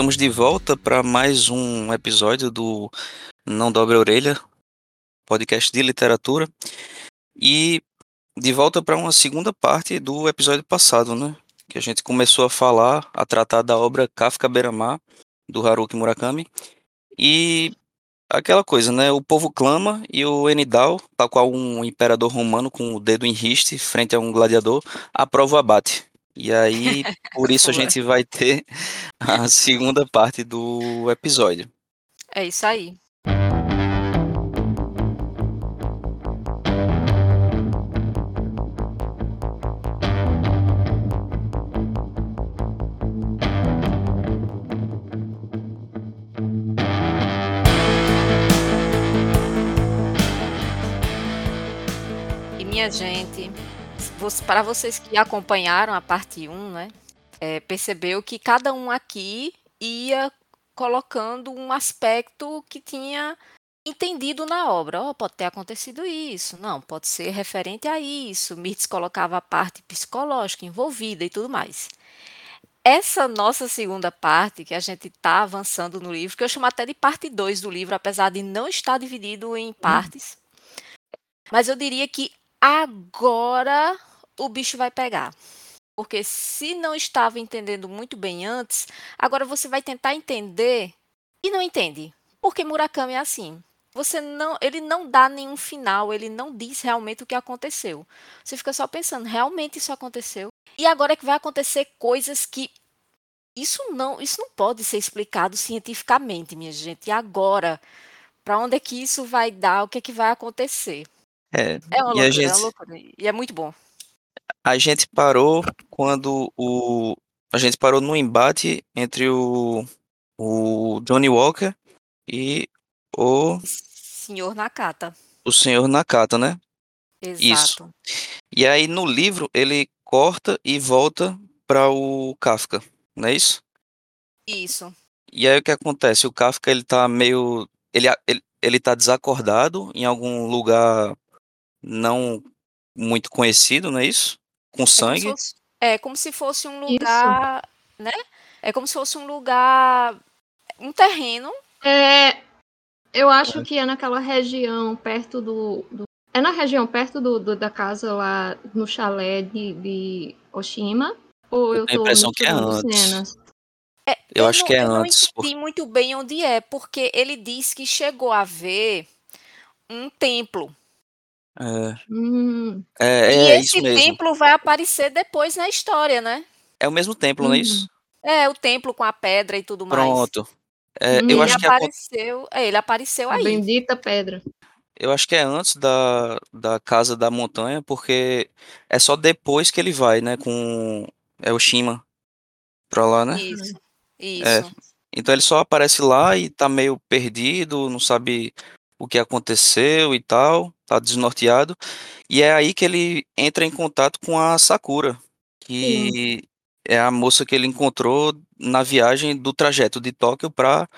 estamos de volta para mais um episódio do Não Dobre a Orelha, podcast de literatura. E de volta para uma segunda parte do episódio passado, né? Que a gente começou a falar, a tratar da obra Kafka Beramar, do Haruki Murakami. E aquela coisa, né? O povo clama e o Enidal, tal qual um imperador romano com o dedo em riste frente a um gladiador, aprova o abate. E aí, por isso a gente vai ter a segunda parte do episódio. É isso aí. E minha gente, para vocês que acompanharam a parte 1, né, é, percebeu que cada um aqui ia colocando um aspecto que tinha entendido na obra. Oh, pode ter acontecido isso, não, pode ser referente a isso. Mirtz colocava a parte psicológica envolvida e tudo mais. Essa nossa segunda parte, que a gente está avançando no livro, que eu chamo até de parte 2 do livro, apesar de não estar dividido em partes. Mas eu diria que agora o bicho vai pegar. Porque se não estava entendendo muito bem antes, agora você vai tentar entender e não entende. Porque Murakami é assim. Você não, ele não dá nenhum final, ele não diz realmente o que aconteceu. Você fica só pensando, realmente isso aconteceu? E agora é que vai acontecer coisas que isso não, isso não pode ser explicado cientificamente, minha gente. E agora, para onde é que isso vai dar? O que é que vai acontecer? É, É uma loucura, é gente, uma loucura. E é muito bom. A gente parou quando o. A gente parou no embate entre o, o Johnny Walker e o, Senhor Nakata. o senhor Nakata, né? Exato. E aí no livro ele corta e volta para o Kafka, não é isso? Isso. E aí o que acontece? O Kafka ele tá meio. Ele, ele, ele tá desacordado em algum lugar não muito conhecido, não é isso? Com É como se sangue. fosse, é como se fosse um lugar, né? É como se fosse um lugar, um terreno. É, eu acho que é naquela região perto do. do- é na região perto do, do- da casa lá no chalé de, de Oshima? Ou eu tenho a tô impressão que é antes. cenas? É, Eu acho não, que é eu não antes, entendi muito bem onde é, porque ele diz que chegou a ver um templo. É, Hum, é, e é esse isso mesmo. templo vai aparecer depois na história, né? É o mesmo templo, não é Uhum. isso? É, o templo com a pedra e tudo mais. Pronto. É, Hum. eu, Ele acho que acon- apareceu, é, ele apareceu a aí. bendita pedra. eu acho que é antes da, da Casa da Montanha, porque é só depois que ele vai, né? Com é o Shima pra lá, né? Isso. É. Isso. Então ele só aparece lá e tá meio perdido, não sabe o que aconteceu e tal, tá desnorteado. E é aí que ele entra em contato com a Sakura, que é a moça que ele encontrou na viagem do trajeto de Tóquio pra,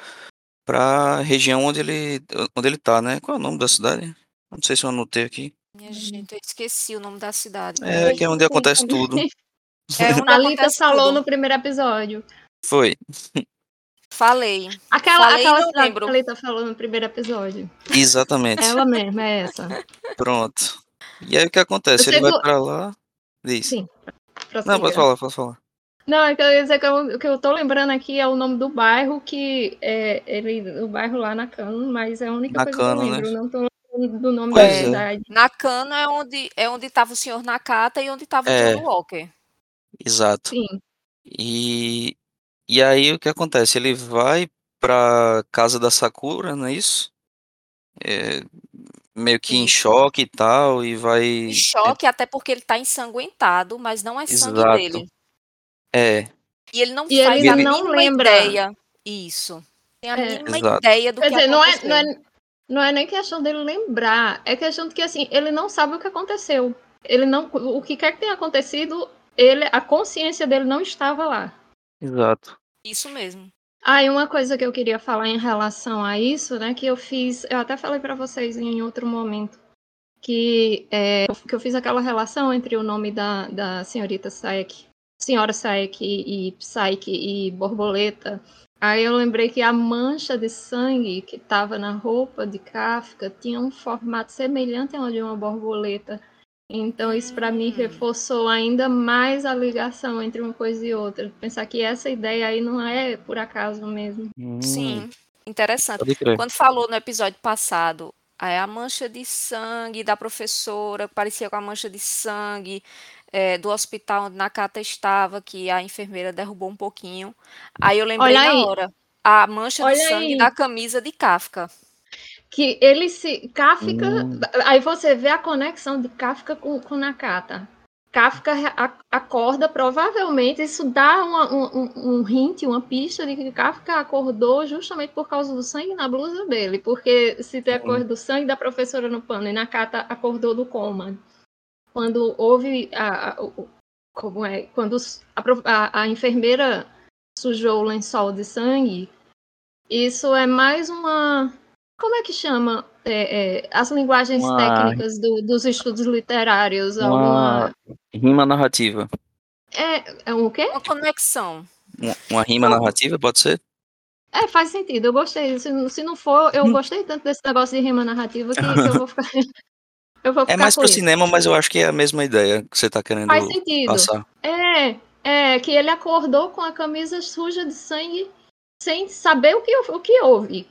pra região onde ele, onde ele tá, né? Qual é o nome da cidade? Não sei se eu anotei aqui. Minha gente, eu esqueci o nome da cidade. É, que é onde acontece tudo. É onde Thalita acontece falou tudo. no primeiro episódio. Foi, Falei. Aquela, Falei aquela cidade lembro. que a Thalita falou no primeiro episódio. exatamente. Ela mesma, é essa. Pronto. E aí o que acontece? Eu Ele vai pra lá. Diz. Sim. Não, pode falar, pode falar. Não, é que eu ia dizer que eu- o que eu tô lembrando aqui é o nome do bairro, que é ele, o bairro lá na Cano, mas é a única coisa Nakano, que eu né? lembro. Não tô lembrando do nome Pois da é. cidade. Nakano é onde é onde estava o senhor Nakata e onde estava o É. John Walker. Exato. Sim. E, e aí o que acontece? Ele vai pra casa da Sakura, não é isso? É, meio que em choque e tal, e vai. Em choque, até porque ele está ensanguentado, mas não é sangue Exato. dele. É, E ele não E faz ele a não mínima lembra. ideia. Isso. Tem a É. mínima Exato. ideia do Quer que dizer, não é, aconteceu. não, é, não é nem questão dele lembrar, é questão de que assim, ele não sabe o que aconteceu. Ele não. O que quer que tenha acontecido, ele, a consciência dele não estava lá. exato. Isso mesmo. Ah, e uma coisa que eu queria falar em relação a isso, né, que eu fiz, eu até falei para vocês em outro momento, que, é, que eu fiz aquela relação entre o nome da, da senhorita Saek, senhora Saek e Psyche e borboleta, Aí eu lembrei que a mancha de sangue que estava na roupa de Kafka tinha um formato semelhante ao de uma borboleta. Então isso para mim Hum. reforçou ainda mais a ligação entre uma coisa e outra. Pensar que essa ideia aí não é por acaso mesmo. Hum, Sim, interessante. Quando falou no episódio passado, aí a mancha de sangue da professora, que parecia com a mancha de sangue eh, do hospital onde Nakata estava, que a enfermeira derrubou um pouquinho. Aí eu lembrei Olha na aí. hora. A mancha de Olha sangue aí. da camisa de Kafka. Que ele se. Kafka. Hum. Aí você vê a conexão de Kafka com, com Nakata. Kafka acorda, provavelmente, isso dá uma- um, um, hint, uma pista de que Kafka acordou justamente por causa do sangue na blusa dele. Porque se tem a coisa do sangue da professora no pano e Nakata acordou do coma. Quando houve a. a- como é? Quando a- a enfermeira sujou o lençol de sangue, isso é mais uma. Como é que chama? É, é, as linguagens Uma- técnicas do- dos estudos literários. Alguma. Uma rima narrativa. É, é um quê? Uma conexão. Uma, uma rima narrativa, pode ser? É, faz sentido. Eu gostei. Se, não- se não for, eu Hum. gostei tanto desse negócio de rima narrativa que, que eu vou ficar. eu vou É ficar mais com pro isso. cinema, mas eu acho que é a mesma ideia que você tá querendo Faz sentido. passar. É, é, que ele acordou com a camisa suja de sangue sem saber o que, o que houve.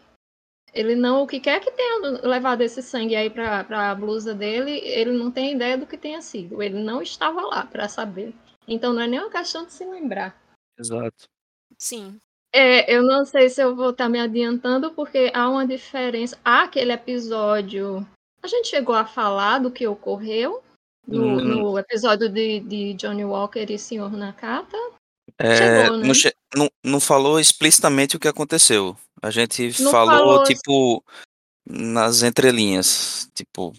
Ele não, o que quer que tenha levado esse sangue aí pra, pra blusa dele, ele não tem ideia do que tenha sido. Ele não estava lá pra saber. Então não é nem uma questão de se lembrar. Exato. Sim. É, eu não sei se eu vou estar me adiantando, porque há uma diferença. Há aquele episódio. A gente chegou a falar do que ocorreu no, Hum. no episódio de, de Johnny Walker e Sr. Nakata. É, Chegou, né? não, che- não, não falou explicitamente o que aconteceu. A gente falou, falou- tipo, nas entrelinhas. Tipo,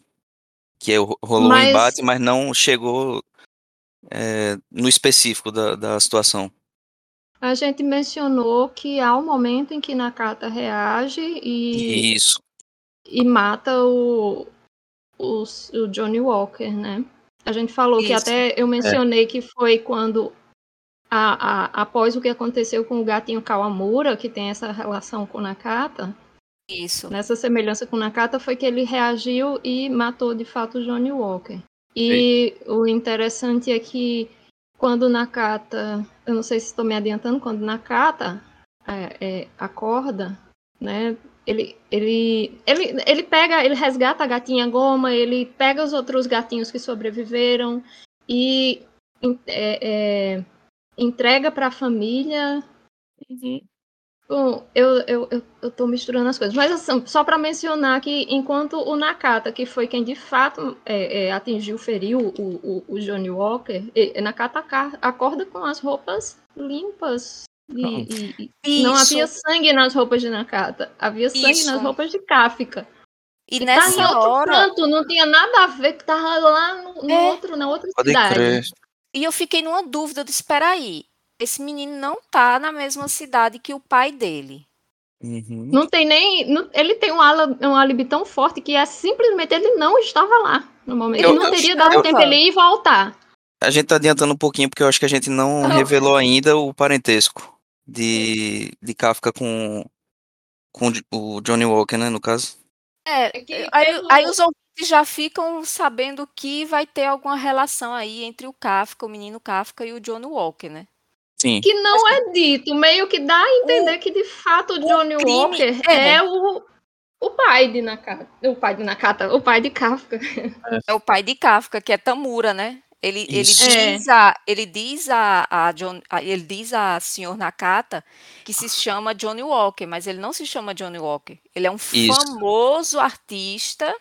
que ro- rolou um Mas- embate, mas não chegou é, no específico da, da situação. A gente mencionou que há um momento em que Nakata reage e, Isso. e mata o, o, o Johnny Walker, né? A gente falou que Isso. até eu mencionei que foi quando, a, a- após o que aconteceu com o gatinho Kawamura, que tem essa relação com Nakata, Isso. nessa semelhança com Nakata, foi que ele reagiu e matou de fato Johnny Walker. E o interessante é que quando Nakata, eu não sei se estou me adiantando, quando Nakata é, é, acorda, né? Ele, ele, ele, ele pega, ele resgata a gatinha Goma, ele pega os outros gatinhos que sobreviveram e é, é, entrega para a família. Bom, eu, eu, eu, eu tô misturando as coisas. Mas assim, só para mencionar que enquanto o Nakata, que foi quem de fato é, é, atingiu, feriu o, o, o Johnny Walker, e- Nakata acorda com as roupas limpas. E, e- e não havia sangue nas roupas de Nakata. Havia sangue Isso. nas roupas de Kafka. E tava em nessa outro hora, canto, não tinha nada a ver, que tava lá no, no É. outro, na outra Pode cidade. crer. E eu fiquei numa dúvida, eu disse, espera aí, esse menino não tá na mesma cidade que o pai dele. Uhum. Não tem nem. não- ele tem um, ala, um álibi tão forte que é simplesmente ele não estava lá no momento. Eu- ele não eu- teria eu- dado tempo ele ir e voltar. A gente tá adiantando um pouquinho porque eu acho que a gente não Oh. revelou ainda o parentesco de, de Kafka com, com o Johnny Walker, né, no caso. É, que aí, aí os ouvintes já ficam sabendo que vai ter alguma relação aí entre o Kafka, o menino Kafka e o John Walker, né? Sim. Que não é dito, meio que dá a entender que de fato o Johnny crime Walker é. é, o, o pai de Nakata. O pai de Nakata, o pai de Kafka. É o pai de Kafka, que é Tamura, né? Ele, ele Isso. diz a ele diz a, a John, a- ele diz a senhor Nakata que se chama Johnny Walker, mas ele não se chama Johnny Walker. Ele é um Isso. famoso artista.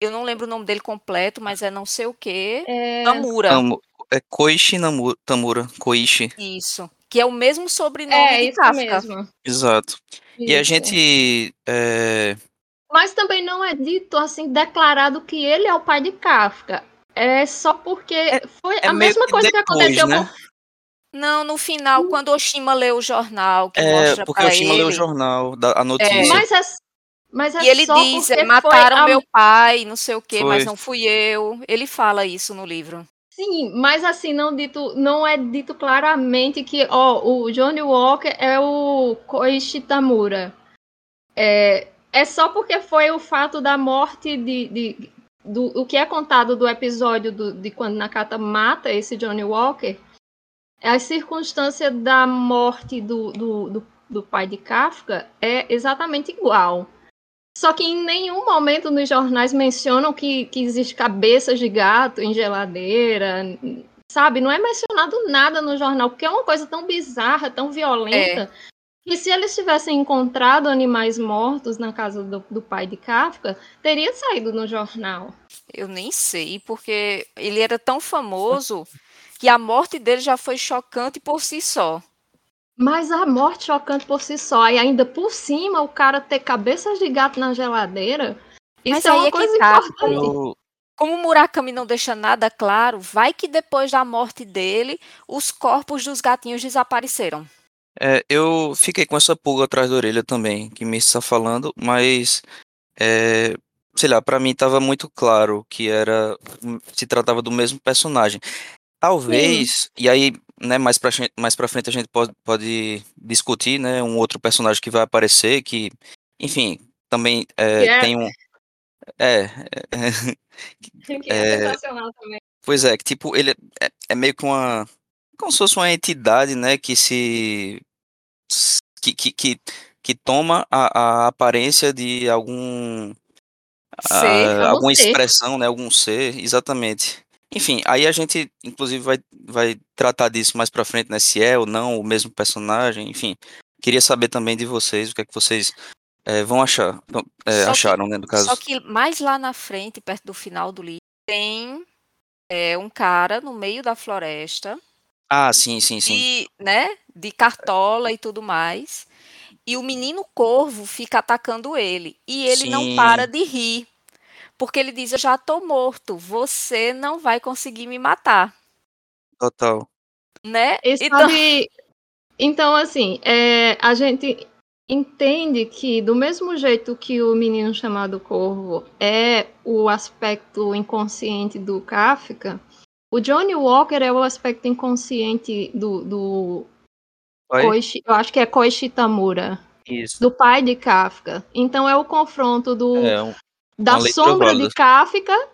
Eu não lembro o nome dele completo, mas é não sei o quê. É, Tamura. Tamu- é Koichi Namu- Tamura. Koichi. Isso. Que é o mesmo sobrenome é de isso Kafka. mesmo. Exato. E a Isso. gente. é, Mas também não é dito assim, declarado que ele é o pai de Kafka. É só porque foi é a mesma que coisa que depois, aconteceu né? com Não, no final, quando Oshima lê o jornal, que É, mostra porque pra o Shima leu o jornal, da, a notícia. Mas é, mas é e ele só diz, é, mataram a- meu pai, não sei o quê, mas Foi. não fui eu. Ele fala isso no livro. Sim, mas assim, não dito, não é dito claramente que ó, o Johnny Walker é o Koichi Tamura. É, é só porque foi o fato da morte de, de do o que é contado do episódio do, de quando Nakata mata esse Johnny Walker, a circunstância da morte do, do, do, do pai de Kafka é exatamente igual. Só que em nenhum momento nos jornais mencionam que, que existe cabeças de gato em geladeira, sabe? Não é mencionado nada no jornal, porque é uma coisa tão bizarra, tão violenta. É. E se eles tivessem encontrado animais mortos na casa do, do, pai de Kafka, teria saído no jornal. Eu nem sei, porque ele era tão famoso que a morte dele já foi chocante por si só. Mas a morte chocante por si só, e ainda por cima o cara ter cabeças de gato na geladeira, isso Mas é uma é coisa tá, importante. Eu... Como o Murakami não deixa nada claro, vai que depois da morte dele, os corpos dos gatinhos desapareceram. É, eu fiquei com essa pulga atrás da orelha também, que me está falando, mas é, sei lá, para mim estava muito claro que era se tratava do mesmo personagem. Talvez, Sim. e aí, né, mais pra, mais pra frente a gente pode, pode discutir, né, um outro personagem que vai aparecer, que, enfim, também é, yeah. tem um... É, é, que é, sensacional também. Pois é, que tipo, ele é, é meio que uma como se fosse uma entidade, né, que se que, que, que, que toma a, a, aparência de algum a, alguma ser. expressão, né, algum ser, exatamente. Enfim, aí a gente inclusive vai, vai tratar disso mais para frente, né, se é ou não o mesmo personagem, enfim. Queria saber também de vocês o que é que vocês é, vão achar, é, acharam, que, né, no caso. Só que mais lá na frente, perto do final do livro, tem é, um cara no meio da floresta ah, sim, sim, sim. E, né, de cartola e tudo mais. E o menino corvo fica atacando ele. E ele sim. não para de rir. Porque ele diz: Eu já tô morto, você não vai conseguir me matar. Total. Né? Então... então, assim, é, a gente entende que, do mesmo jeito que o menino chamado Corvo é o aspecto inconsciente do Kafka, o Johnny Walker é o aspecto inconsciente do. do Koichi, eu acho que é Koichi Tamura. Isso. Do pai de Kafka. Então é o confronto do, é, um, da sombra de Kafka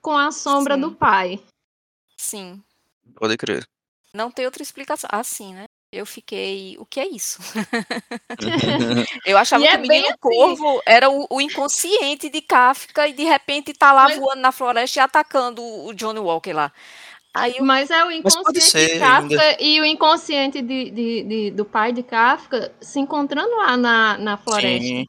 com a sombra Sim. do pai. Sim. Pode crer. Não tem outra explicação. Assim, né? eu fiquei, o que é isso? eu achava e que é o menino assim. corvo era o, o, inconsciente de Kafka e de repente tá lá Mas... voando na floresta e atacando o Johnny Walker lá. Eu... Mas é o inconsciente ser, de Kafka ainda... e o inconsciente de, de, de, do pai de Kafka se encontrando lá na, na floresta. Sim.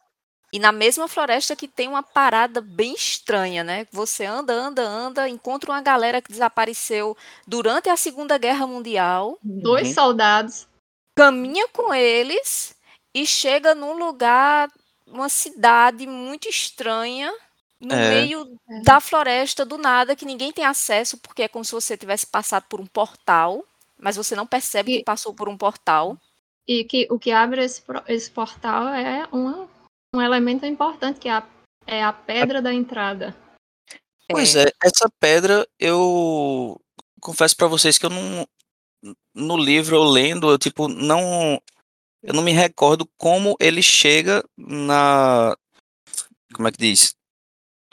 E na mesma floresta que tem uma parada bem estranha, né? Você anda, anda, anda, encontra uma galera que desapareceu durante a Segunda Guerra Mundial. Dois uhum. soldados. Caminha com eles e chega num lugar, uma cidade muito estranha, no é. meio da floresta, do nada, que ninguém tem acesso, porque é como se você tivesse passado por um portal, mas você não percebe e... que passou por um portal. E que o que abre esse, esse portal é uma um elemento importante, que é a, é a pedra da entrada. Pois é. é, essa pedra eu confesso para vocês que eu não no livro eu lendo, eu tipo não eu não me recordo como ele chega na como é que diz?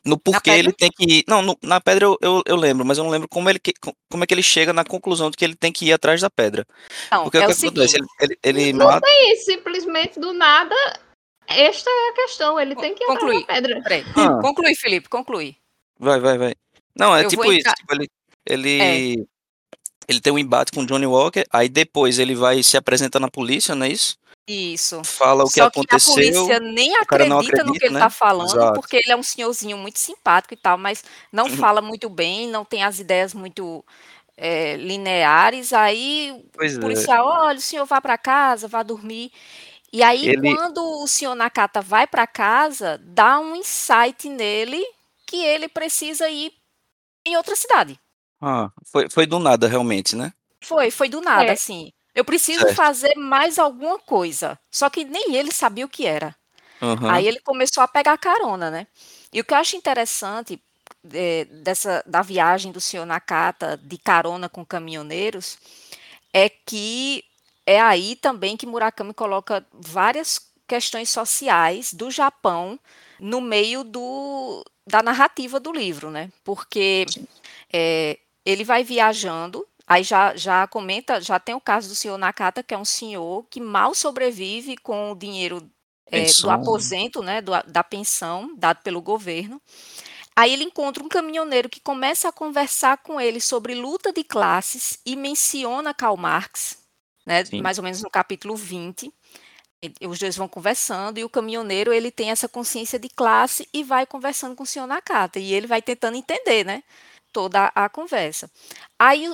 No porquê ele tem que ir. Não, no, na pedra eu, eu, eu, lembro, mas eu não lembro como, ele, como é que ele chega na conclusão de que ele tem que ir atrás da pedra. Não, Porque é o que acontece? Ele, ele, ele não mata... tem simplesmente do nada esta é a questão, ele tem que concluir. a pedra. Ah. Conclui, Felipe, conclui. Vai, vai, vai. Não, é Eu tipo isso. Tipo, ele, ele, é. ele tem um embate com o Johnny Walker, aí depois ele vai se apresentar na polícia, não é isso? Isso. Fala o que Só aconteceu. Que a polícia nem acredita, acredita, no que ele né? tá falando, Exato. porque ele é um senhorzinho muito simpático e tal, mas não uhum. fala muito bem, não tem as ideias muito é, lineares. Aí pois o é. policial, é. olha, o senhor vá para casa, vá dormir. E aí, ele... quando o senhor Nakata vai para casa, dá um insight nele que ele precisa ir em outra cidade. Ah, foi, foi do nada, realmente, né? Foi, foi do nada, é. assim. Eu preciso certo. fazer mais alguma coisa. Só que nem ele sabia o que era. Uhum. Aí ele começou a pegar carona, né? E o que eu acho interessante, é, dessa da viagem do senhor Nakata de carona com caminhoneiros é que é aí também que Murakami coloca várias questões sociais do Japão no meio do, da narrativa do livro, né? Porque é, ele vai viajando, aí já, já comenta, já tem o caso do senhor Nakata, que é um senhor que mal sobrevive com o dinheiro é, do aposento, né? Do, da pensão dado pelo governo. Aí ele encontra um caminhoneiro que começa a conversar com ele sobre luta de classes e menciona Karl Marx, né, mais ou menos no capítulo 20. Os dois vão conversando e o caminhoneiro ele tem essa consciência de classe e vai conversando com o senhor Nakata e ele vai tentando entender, né, toda a conversa. Aí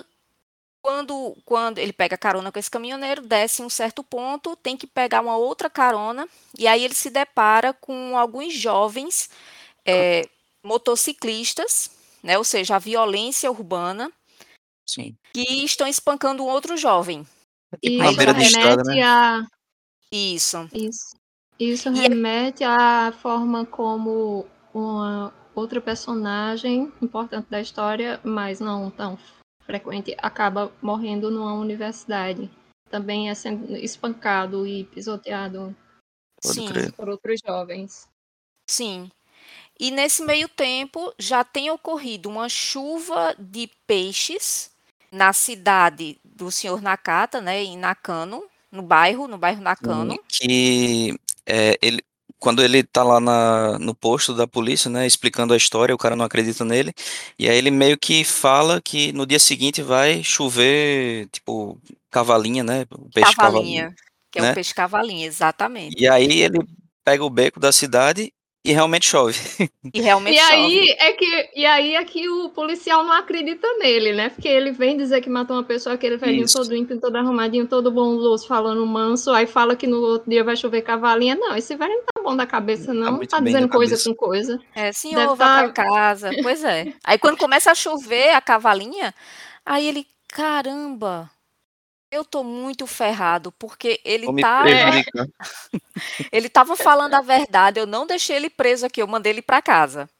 quando, quando ele pega carona com esse caminhoneiro, desce em um certo ponto, tem que pegar uma outra carona e aí ele se depara com alguns jovens é, motociclistas, né, ou seja, a violência urbana, Sim. que estão espancando um outro jovem. E isso remete né? a... Isso. Isso, isso é remete à forma como uma outra personagem importante da história, mas não tão frequente, acaba morrendo numa universidade. Também é sendo espancado e pisoteado Sim. por outros jovens. Sim. E nesse meio tempo já tem ocorrido uma chuva de peixes na cidade do senhor Nakata, né, em Nakano, no bairro, no bairro Nakano. Que é, ele, quando ele tá lá na, no posto da polícia, né, explicando a história, o cara não acredita nele, e aí ele meio que fala que no dia seguinte vai chover, tipo, cavalinha, né, o peixe cavalinha, cavalinha que é né? o peixe cavalinha, exatamente. E aí ele pega o beco da cidade e realmente chove. E realmente e chove. Aí é que, e aí é que o policial não acredita nele, né? Porque ele vem dizer que matou uma pessoa, aquele velhinho Isso. todo limpo, todo arrumadinho, todo bondoso, falando manso, aí fala que no outro dia vai chover cavalinha. Não, esse velho não tá bom da cabeça, não. Tá, tá dizendo coisa com coisa. É, senhor, Deve vai tá... pra casa. Pois é. Aí quando começa a chover a cavalinha, aí ele, caramba, eu tô muito ferrado, porque ele Vou tá. ele tava falando a verdade, eu não deixei ele preso aqui, eu mandei ele para casa.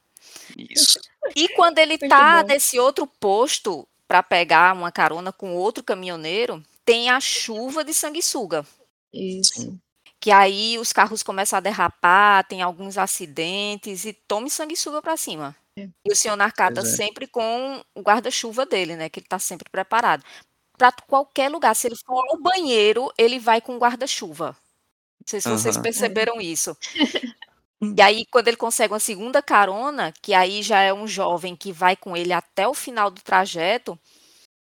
Isso. E quando ele muito tá bom. nesse outro posto para pegar uma carona com outro caminhoneiro, tem a chuva de sanguessuga. Isso. Que aí os carros começam a derrapar, tem alguns acidentes e tome sanguessuga para cima. É. E o senhor Narcata é. sempre com o guarda-chuva dele, né? Que ele está sempre preparado para qualquer lugar. Se ele for ao banheiro, ele vai com guarda-chuva. Não sei se uhum. vocês perceberam isso. E aí, quando ele consegue uma segunda carona, que aí já é um jovem que vai com ele até o final do trajeto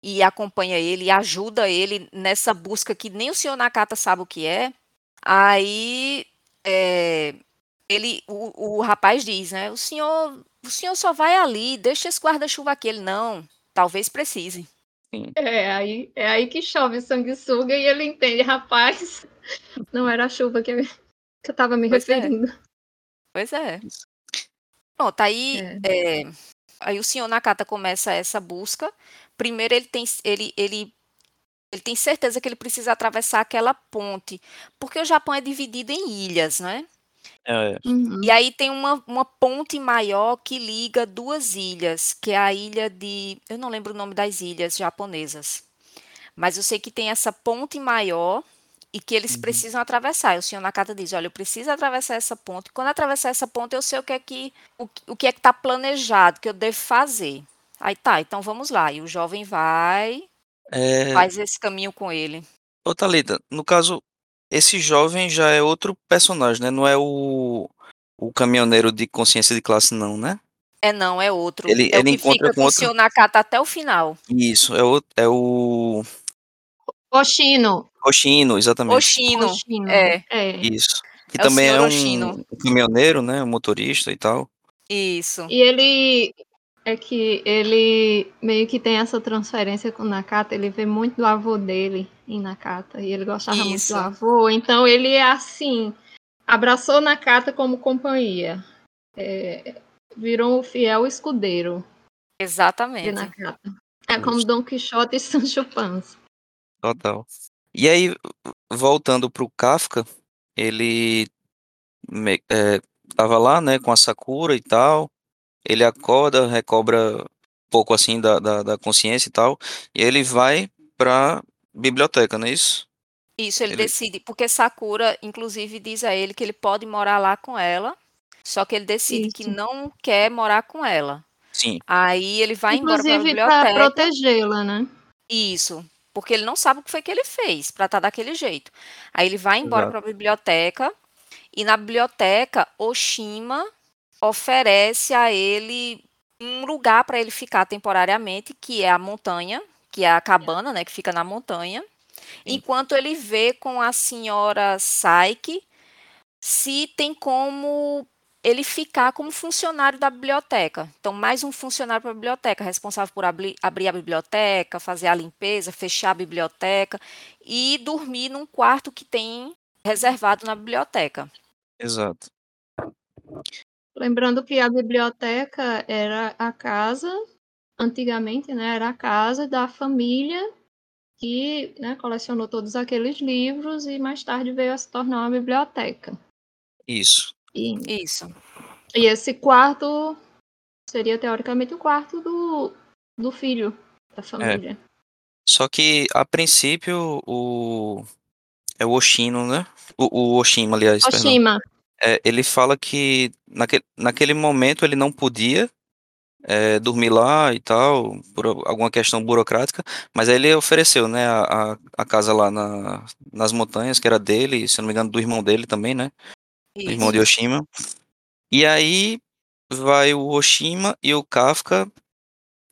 e acompanha ele e ajuda ele nessa busca que nem o senhor Nakata sabe o que é, aí é, ele, o, o rapaz diz, né? O senhor, o senhor só vai ali, deixa esse guarda-chuva aqui. Ele, não, talvez precise. É aí, é aí que chove sanguessuga e ele entende, rapaz, não era a chuva que eu, que eu tava me pois é. referindo. É. Pois é. Pronto, aí, é. É, aí o senhor Nakata começa essa busca. Primeiro ele tem, ele, ele, ele tem certeza que ele precisa atravessar aquela ponte, porque o Japão é dividido em ilhas, né? É. Uhum. E aí tem uma, uma ponte maior que liga duas ilhas, que é a ilha de. Eu não lembro o nome das ilhas japonesas. Mas eu sei que tem essa ponte maior e que eles uhum. precisam atravessar. E o senhor Nakata diz: Olha, eu preciso atravessar essa ponte. Quando atravessar essa ponte, eu sei o que é que o, o que é que está planejado, que eu devo fazer. Aí tá, então vamos lá. E o jovem vai, é... faz esse caminho com ele. Ô, Thalita, no caso, esse jovem já é outro personagem, né? Não é o, o caminhoneiro de consciência de classe, não, né? É não, é outro. Ele, é ele encontra com outro. O Nakata até o final. Isso, é o. É o... Oshino. Oshino, exatamente. Oshino, Oshino. É. é. Isso. Que é também é um, um, caminhoneiro, né? Um motorista e tal. Isso. E ele é que ele meio que tem essa transferência com o Nakata, ele vê muito do avô dele em Nakata, e ele gostava Isso. muito do avô, então ele é assim, abraçou Nakata como companhia, é, virou um fiel escudeiro. Exatamente. De Nakata. É como Don Quixote e Sancho Panza. Total. E aí, voltando pro Kafka, ele é, tava lá, né, com a Sakura e tal, ele acorda, recobra um pouco assim da, da, da consciência e tal, e ele vai pra biblioteca, não é isso? Isso, ele, Ele- decide, porque Sakura, inclusive, diz a ele que ele pode morar lá com ela, só que ele decide que Isso. não quer morar com ela. Sim, Aí ele vai embora para a Inclusive para biblioteca. protegê-la, né? Isso, porque ele não sabe o que foi que ele fez para estar daquele jeito. Aí ele vai embora Exato. para a biblioteca e na biblioteca Oshima oferece a ele um lugar para ele ficar temporariamente, que é a montanha, que é a cabana, né, que fica na montanha, enquanto ele vê com a senhora Saiki se tem como ele ficar como funcionário da biblioteca. Então, mais um funcionário para a biblioteca, responsável por abri- abrir a biblioteca, fazer a limpeza, fechar a biblioteca e dormir num quarto que tem reservado na biblioteca. exato. Lembrando que a biblioteca era a casa, antigamente, né? Era a casa da família que né, colecionou todos aqueles livros e mais tarde veio a se tornar uma biblioteca. Isso. E, Isso. e esse quarto seria teoricamente o quarto do, do filho da família. Só que, a princípio, o. É o Oshino, né? O, o Oshima, aliás. Oshima. É, ele fala que naquele, naquele momento ele não podia é, dormir lá e tal, por alguma questão burocrática, mas aí ele ofereceu, né, a, a, casa lá na, nas montanhas, que era dele, se não me engano, do irmão dele também, né? Do irmão de Isso. Oshima. E aí vai o Oshima e o Kafka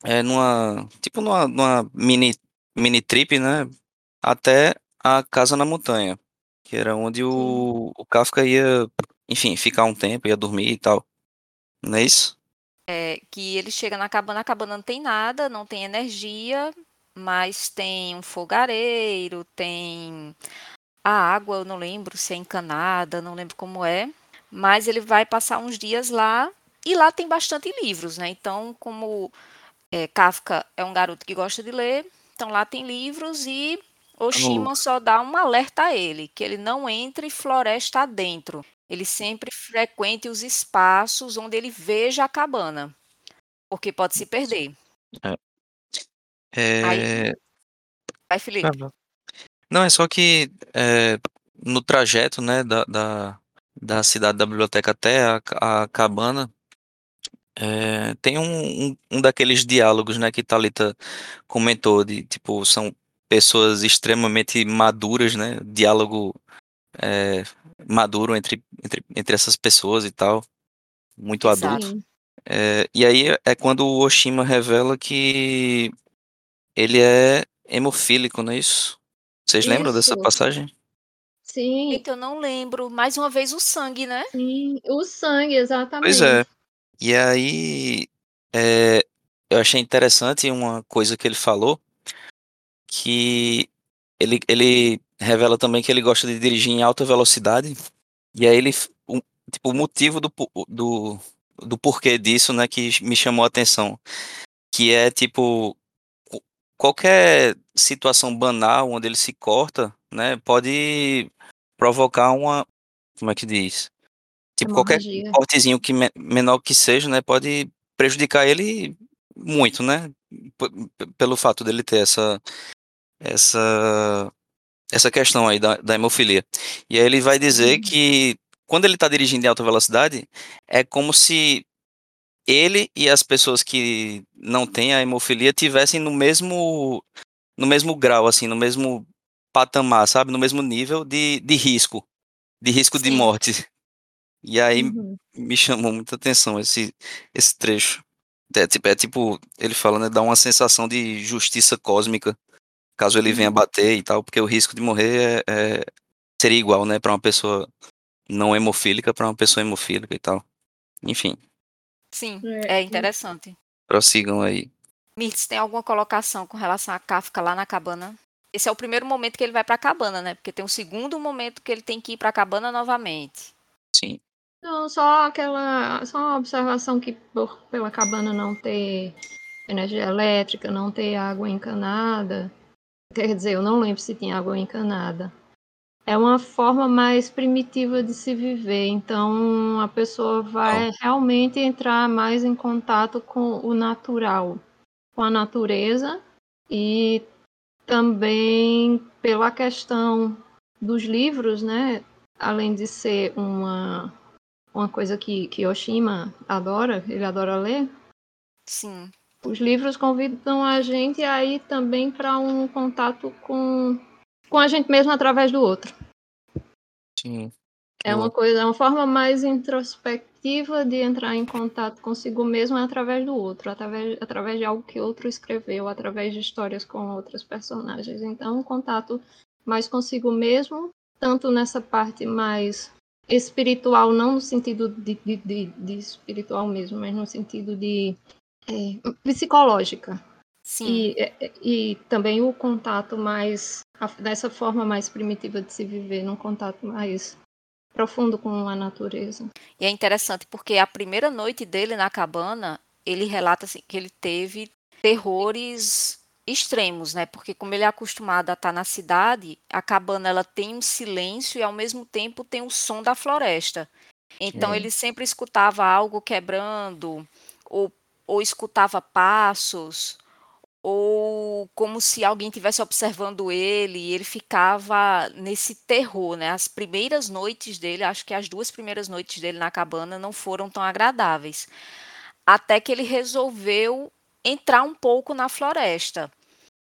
é, numa, tipo numa, numa mini, mini trip, né, até a casa na montanha, que era onde o, o Kafka ia, enfim, ficar um tempo, ia dormir e tal. Não é isso? É, que ele chega na cabana, a cabana não tem nada, não tem energia, mas tem um fogareiro, tem a água, eu não lembro se é encanada, não lembro como é, mas ele vai passar uns dias lá e lá tem bastante livros, né? Então, como é, Kafka é um garoto que gosta de ler, então lá tem livros e Oshima só dá um alerta a ele, que ele não entre floresta adentro. Ele sempre frequente os espaços onde ele veja a cabana, porque pode se perder. É... Aí- Vai, Felipe. Ah, Não, é só que é, no trajeto, né, da, da, da cidade da biblioteca até a, a cabana, é, tem um, um, um daqueles diálogos, né, que Thalita comentou, de, tipo, são pessoas extremamente maduras, né, diálogo é, maduro entre, entre, entre essas pessoas e tal, muito Exato. adulto. É, e aí é quando o Oshima revela que ele é hemofílico, não é isso? Vocês lembram dessa Isso. passagem? Sim, Eita, eu não lembro. Mais uma vez o sangue, né? sim. O sangue, exatamente. Pois é. E aí, é, eu achei interessante uma coisa que ele falou, que ele, ele revela também que ele gosta de dirigir em alta velocidade, e aí ele, o, tipo, o motivo do, do, do porquê disso, né, que me chamou a atenção, que é, tipo, qu- qualquer situação banal onde ele se corta, né, pode provocar uma, como é que diz? Tipo, qualquer Hemorragia. cortezinho que me- menor que seja, né, pode prejudicar ele muito, né? P- pelo fato dele ter essa essa essa questão aí da, da hemofilia. E aí ele vai dizer Sim. que quando ele está dirigindo em alta velocidade, é como se ele e as pessoas que não têm a hemofilia tivessem no mesmo no mesmo grau, assim, no mesmo patamar, sabe? No mesmo nível de, de risco, de risco de Sim. morte. E aí Uhum. me chamou muita atenção esse, esse trecho. É tipo, é tipo, ele fala, né? Dá uma sensação de justiça cósmica, caso ele venha Uhum. bater e tal, porque o risco de morrer é, é- seria igual, né? Para uma pessoa não hemofílica, para uma pessoa hemofílica e tal. Enfim, Sim, É, é interessante. prossigam aí. Mirtz, tem alguma colocação com relação a Kafka lá na cabana? Esse é o primeiro momento que ele vai para a cabana, né? Porque tem um segundo momento que ele tem que ir para a cabana novamente. Sim, Não, só aquela. Só uma observação que por, pela cabana não ter energia elétrica, não ter água encanada. Quer dizer, eu não lembro se tinha água encanada. é uma forma mais primitiva de se viver. Então a pessoa vai realmente entrar mais em contato com o natural, com a natureza e também pela questão dos livros, né? Além de ser uma, uma coisa que, que Oshima adora, ele adora ler. Sim. Os livros convidam a gente a ir também para um contato com, com a gente mesmo através do outro. Sim. É uma coisa, é uma forma mais introspectiva de entrar em contato consigo mesmo através do outro, através, através de algo que outro escreveu, através de histórias com outros personagens. Então, um contato mais consigo mesmo, tanto nessa parte mais espiritual, não no sentido de, de, de, de espiritual mesmo, mas no sentido de é, psicológica. Sim. E, e, e, também o contato mais, dessa forma mais primitiva de se viver, num contato mais profundo com a natureza. E é interessante porque a primeira noite dele na cabana, ele relata assim, que ele teve terrores extremos, né? Porque como ele é acostumado a estar na cidade, a cabana ela tem um silêncio e ao mesmo tempo tem o som da floresta. Então é. ele sempre escutava algo quebrando ou, ou escutava passos ou como se alguém estivesse observando ele, e ele ficava nesse terror, né? As primeiras noites dele, acho que as duas primeiras noites dele na cabana não foram tão agradáveis. Até que ele resolveu entrar um pouco na floresta.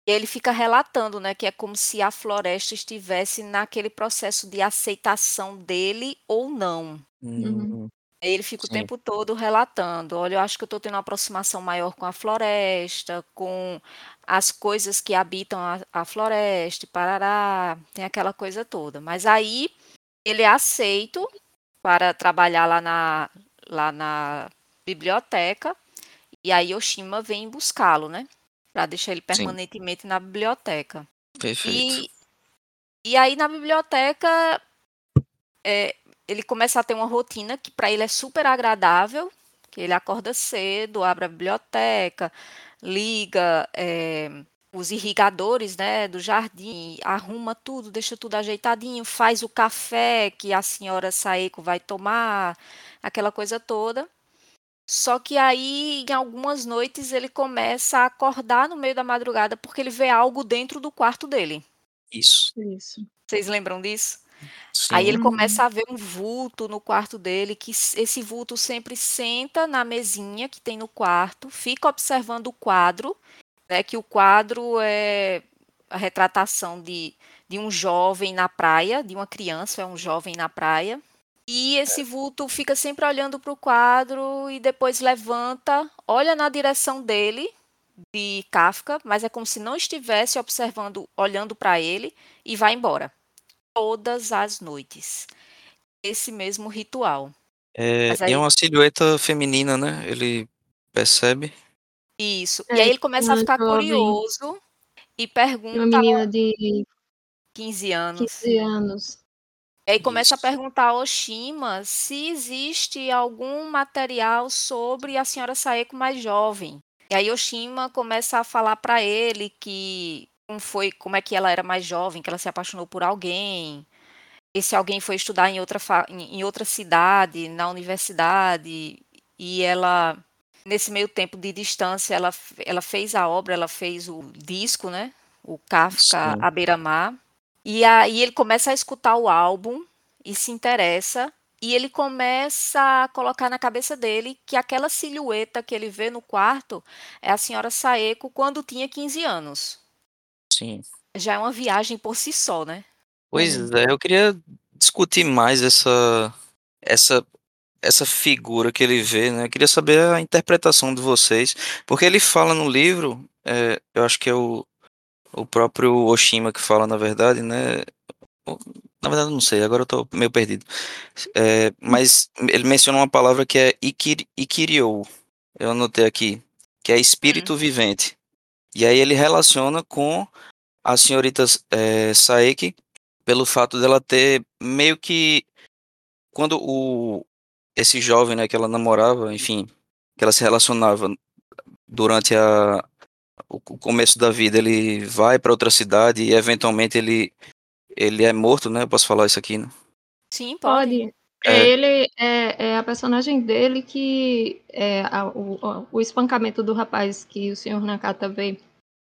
E ele fica relatando, né, que é como se a floresta estivesse naquele processo de aceitação dele ou não. Uhum. Ele fica o tempo todo relatando: olha, eu acho que eu estou tendo uma aproximação maior com a floresta, com as coisas que habitam a, a floresta, parará, tem aquela coisa toda. Mas aí ele é aceito para trabalhar lá na, lá na biblioteca, e aí Oshima vem buscá-lo, né? Para deixar ele permanentemente Sim. na biblioteca. Perfeito. E, e aí na biblioteca é, ele começa a ter uma rotina que para ele é super agradável, que ele acorda cedo, abre a biblioteca, liga é, os irrigadores né, do jardim, arruma tudo, deixa tudo ajeitadinho, faz o café que a senhora Saeco vai tomar, aquela coisa toda. Só que aí, em algumas noites, ele começa a acordar no meio da madrugada porque ele vê algo dentro do quarto dele. Isso. Isso. Vocês lembram disso? Sim. Aí ele começa a ver um vulto no quarto dele, que esse vulto sempre senta na mesinha que tem no quarto, fica observando o quadro, né, que o quadro é a retratação de, de um jovem na praia, de uma criança, é um jovem na praia. E esse vulto fica sempre olhando para o quadro e depois levanta, olha na direção dele, de Kafka, mas é como se não estivesse observando, olhando para ele e vai embora todas as noites. Esse mesmo ritual. É, Mas aí- é uma silhueta feminina, né? Ele percebe. Isso. É, e aí ele começa a ficar jovem. curioso e E uma pergunta menina de 15 anos. 15 anos. E aí começa a Isso. perguntar ao Oshima se existe algum material sobre a senhora Saeko mais jovem. E aí Oshima começa a falar para ele que como foi, como é que ela era mais jovem, que ela se apaixonou por alguém. Esse alguém foi estudar em outra, em outra cidade, na universidade, e ela, nesse meio tempo de distância, ela, ela fez a obra, ela fez o disco, né? O Kafka à beira-mar. E aí ele começa a escutar o álbum e se interessa. E ele começa a colocar na cabeça dele que aquela silhueta que ele vê no quarto é a senhora Saeko quando tinha 15 anos. Sim. Já é uma viagem por si só, né? Pois Uhum. é, eu queria discutir mais essa essa essa figura que ele vê, né? Eu queria saber a interpretação de vocês, porque ele fala no livro, é, eu acho que é o, o próprio Oshima que fala, na verdade, né? Na verdade, não sei, agora eu tô meio perdido. É, mas ele menciona uma palavra que é Ikiryo, eu anotei aqui, que é espírito vivente. E aí ele relaciona com a senhorita é, Saeki pelo fato dela ter meio que quando o esse jovem, né, que ela namorava, enfim, que ela se relacionava durante a o começo da vida, ele vai para outra cidade e eventualmente ele ele é morto, né? Eu posso falar isso aqui, né? Sim, pode. Pode. É, É. ele é, é a personagem dele que é a- o, o espancamento do rapaz que o senhor Nakata vê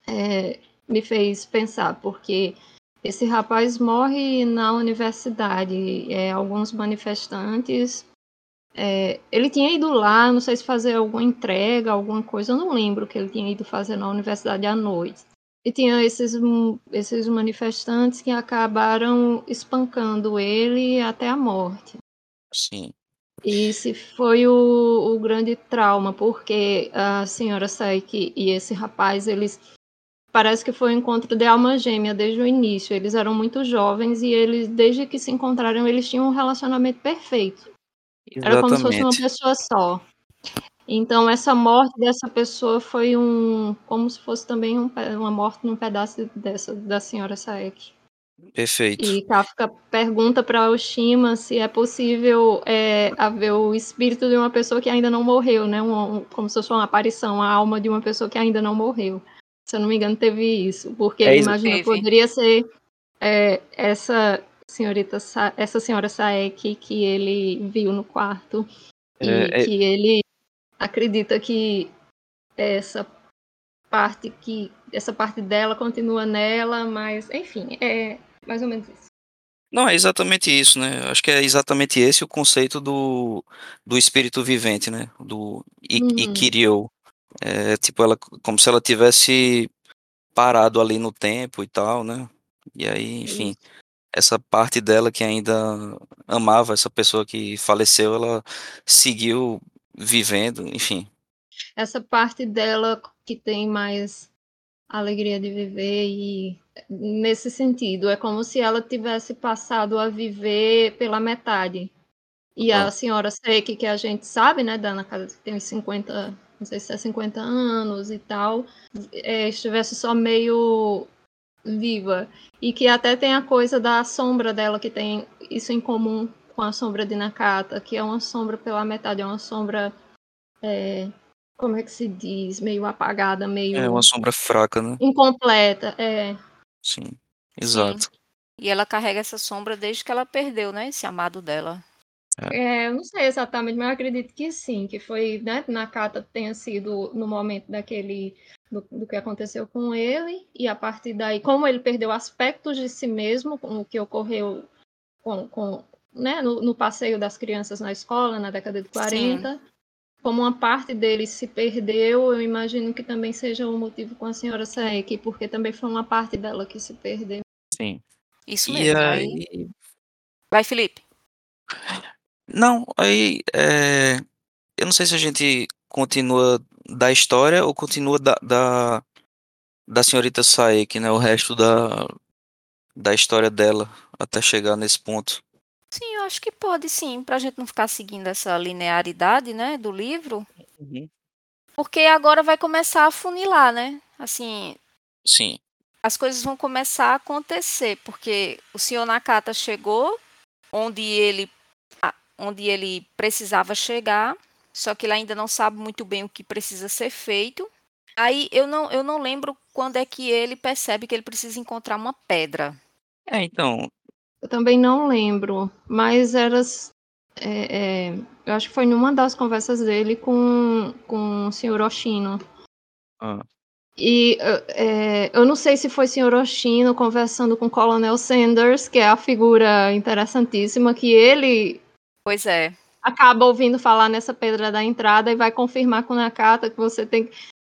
é, me fez pensar, porque esse rapaz morre na universidade. É, alguns manifestantes. é, ele tinha ido lá, não sei se fazer alguma entrega, alguma coisa, eu não lembro o que ele tinha ido fazer na universidade à noite. E tinha esses, esses manifestantes que acabaram espancando ele até a morte. Sim. E esse foi o, o grande trauma, porque a senhora Saiki e esse rapaz, eles parece que foi um encontro de alma gêmea desde o início. Eles eram muito jovens e eles, desde que se encontraram, eles tinham um relacionamento perfeito. Era como se fosse uma Exatamente. pessoa só. Então essa morte dessa pessoa foi um, como se fosse também um uma morte num pedaço dessa da senhora Saeki. Perfeito. E Kafka pergunta para Oshima se é possível é, haver o espírito de uma pessoa que ainda não morreu, né? Um, um- como se fosse uma aparição, a alma de uma pessoa que ainda não morreu. Se eu não me engano, teve isso, porque É imagina poderia ser é, essa senhorita, Sa- essa senhora Saeki que ele viu no quarto e É, é- que ele acredita que essa parte que essa parte dela continua nela, mas enfim, é mais ou menos isso. Não, é exatamente isso, né? Acho que é exatamente esse o conceito do, do espírito vivente, né? Do Uhum. Ikiryo. É tipo ela como se ela tivesse parado ali no tempo e tal, né? E aí, enfim, essa parte dela que ainda amava essa pessoa que faleceu, ela seguiu vivendo, enfim. Essa parte dela que tem mais alegria de viver e nesse sentido é como se ela tivesse passado a viver pela metade. E a Ah. senhora Seiki, que a gente sabe, né, da Ana Casa que tem uns 50, não sei se é 50 anos e tal, é, estivesse só meio viva. E que até tem a coisa da sombra dela, que tem isso em comum com a sombra de Nakata, que é uma sombra pela metade, é uma sombra. é, como é que se diz? Meio apagada, meio É uma sombra fraca, né? incompleta. É. Sim. Exato. E ela carrega essa sombra desde que ela perdeu, né? Esse amado dela. É, eu não sei exatamente, mas eu acredito que sim, que foi, né, Nakata tenha sido no momento daquele do, do que aconteceu com ele, e a partir daí, como ele perdeu aspectos de si mesmo, com o que ocorreu com, com né, no, no passeio das crianças na escola, na década de 40, como uma parte dele se perdeu, eu imagino que também seja o motivo com a senhora Saeki, porque também foi uma parte dela que se perdeu. Sim. Isso E mesmo. Aí... aí, Vai, Felipe. Não, aí é, eu não sei se a gente continua da história ou continua da, da, da senhorita Saeki, né? O resto da, da história dela até chegar nesse ponto. Sim, eu acho que pode sim, pra gente não ficar seguindo essa linearidade, né, do livro. Porque agora vai começar a funilar, né? Assim, Sim, as coisas vão começar a acontecer, porque o senhor Nakata chegou onde ele a- onde ele precisava chegar, só que ele ainda não sabe muito bem o que precisa ser feito. Aí eu não eu não lembro quando é que ele percebe que ele precisa encontrar uma pedra. é, então, Eu também não lembro, mas era. é, é, eu acho que foi numa das conversas dele com, com o senhor Oshino. ah, E é, eu não sei se foi o senhor Oshino conversando com o Coronel Sanders, que é a figura interessantíssima, que ele Pois é. acaba ouvindo falar nessa pedra da entrada e vai confirmar com o Nakata que você tem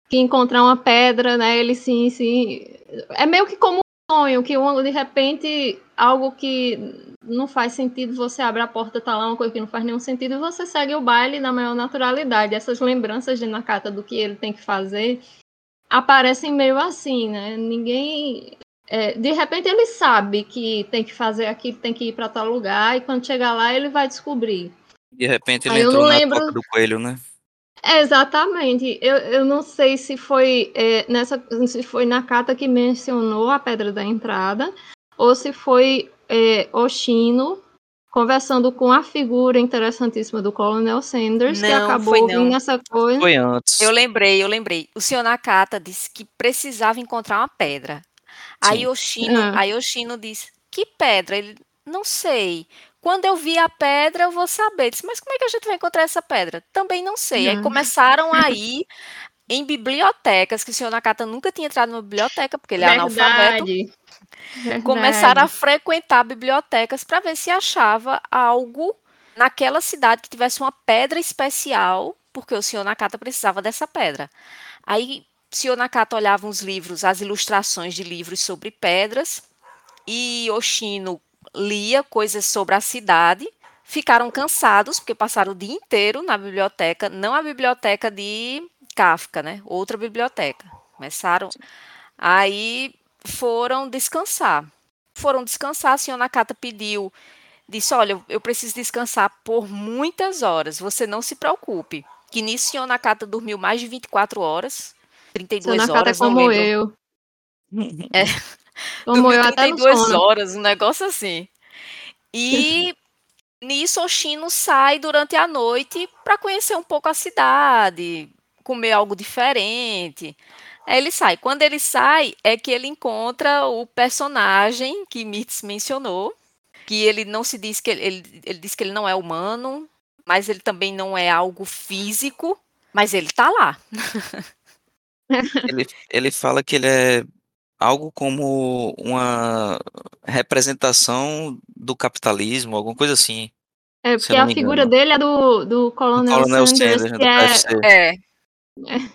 que encontrar uma pedra, né? Ele sim, sim. É meio que como sonho, que de repente algo que não faz sentido, você abre a porta, tá lá uma coisa que não faz nenhum sentido, e você segue o baile na maior naturalidade. Essas lembranças de Nakata do que ele tem que fazer aparecem meio assim, né? Ninguém. é, de repente ele sabe que tem que fazer aquilo, tem que ir para tal lugar, e quando chegar lá ele vai descobrir. de repente ele Aí entrou na lembro- do coelho, né? É, exatamente. Eu, eu não sei se foi é, nessa se foi na carta que mencionou a pedra da entrada ou se foi é, Oshino conversando com a figura interessantíssima do Coronel Sanders que Não, acabou foi ouvindo não. essa coisa. Foi antes. Eu lembrei, eu lembrei. O senhor Nakata disse que precisava encontrar uma pedra. Aí Sim. Oshino, Ah. aí Oshino disse: que pedra? Ele, não sei. Quando eu vi a pedra, eu vou saber. Disse, mas como é que a gente vai encontrar essa pedra? Também não sei. Aí começaram a ir em bibliotecas, que o senhor Nakata nunca tinha entrado numa biblioteca, porque ele é Verdade. analfabeto. Verdade. Começaram a frequentar bibliotecas para ver se achava algo naquela cidade que tivesse uma pedra especial, porque o senhor Nakata precisava dessa pedra. Aí o senhor Nakata olhava uns livros, as ilustrações de livros sobre pedras, e Oshino lia coisas sobre a cidade. Ficaram cansados, porque passaram o dia inteiro na biblioteca, não a biblioteca de Kafka, né? Outra biblioteca. Começaram. Aí foram descansar. Foram descansar, a senhora Nakata pediu, disse: Olha, eu preciso descansar por muitas horas, você não se preocupe. Que nisso a senhora Nakata dormiu mais de 24 horas, 32 Seu Nakata é horas, não como eu. É. Dormiu eu até no 32 sono. horas, um negócio assim. E nisso Oshino sai durante a noite para conhecer um pouco a cidade, comer algo diferente. Aí ele sai. Quando ele sai, é que ele encontra o personagem que Mitz mencionou, que ele não se diz que ele, ele, ele diz que ele não é humano, mas ele também não é algo físico, mas ele tá lá. Ele, ele fala que ele é algo como uma representação do capitalismo, alguma coisa assim. É, porque a figura engano. dele é do, do Do Coronel, Coronel Sanders, Sanders, que do é. É. É.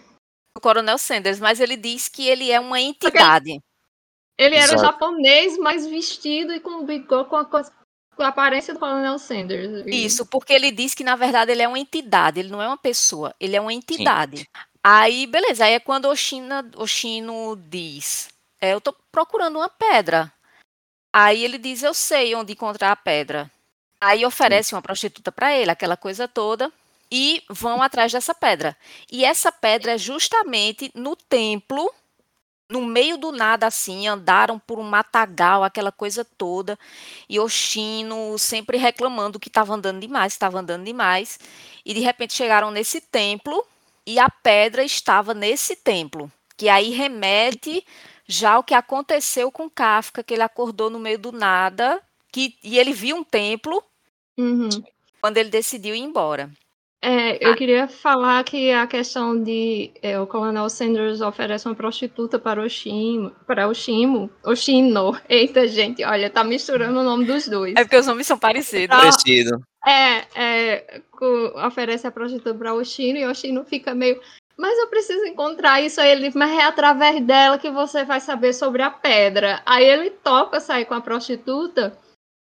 O Coronel Sanders, mas ele diz que ele é uma entidade. ele era Exato. japonês, mas vestido e com bigode, com a, com a aparência do Coronel Sanders. Isso, porque ele diz que, na verdade, ele é uma entidade, ele não é uma pessoa, ele é uma entidade. Aí, beleza, aí é quando Oshina, Oshino diz, é, eu tô procurando uma pedra. Aí ele diz, eu sei onde encontrar a pedra. Aí oferece uma prostituta para ele, aquela coisa toda, e vão atrás dessa pedra. E essa pedra é justamente no templo, no meio do nada assim, andaram por um matagal, aquela coisa toda, e Oshino sempre reclamando que estava andando demais, estava andando demais, e de repente chegaram nesse templo e a pedra estava nesse templo, que aí remete já ao que aconteceu com Kafka, que ele acordou no meio do nada, que, e ele viu um templo Uhum. quando ele decidiu ir embora. É, eu Ah. queria falar que a questão de é, o Coronel Sanders oferece uma prostituta para o Shimo, para o Shimo, o Shino. Eita, gente, olha, tá misturando o nome dos dois. É porque os nomes são parecidos. Ah. Parecido. É, é, oferece a prostituta para o Shino e o Shino fica meio, mas eu preciso encontrar isso aí. Ele, mas é através dela que você vai saber sobre a pedra. Aí ele topa sair com a prostituta,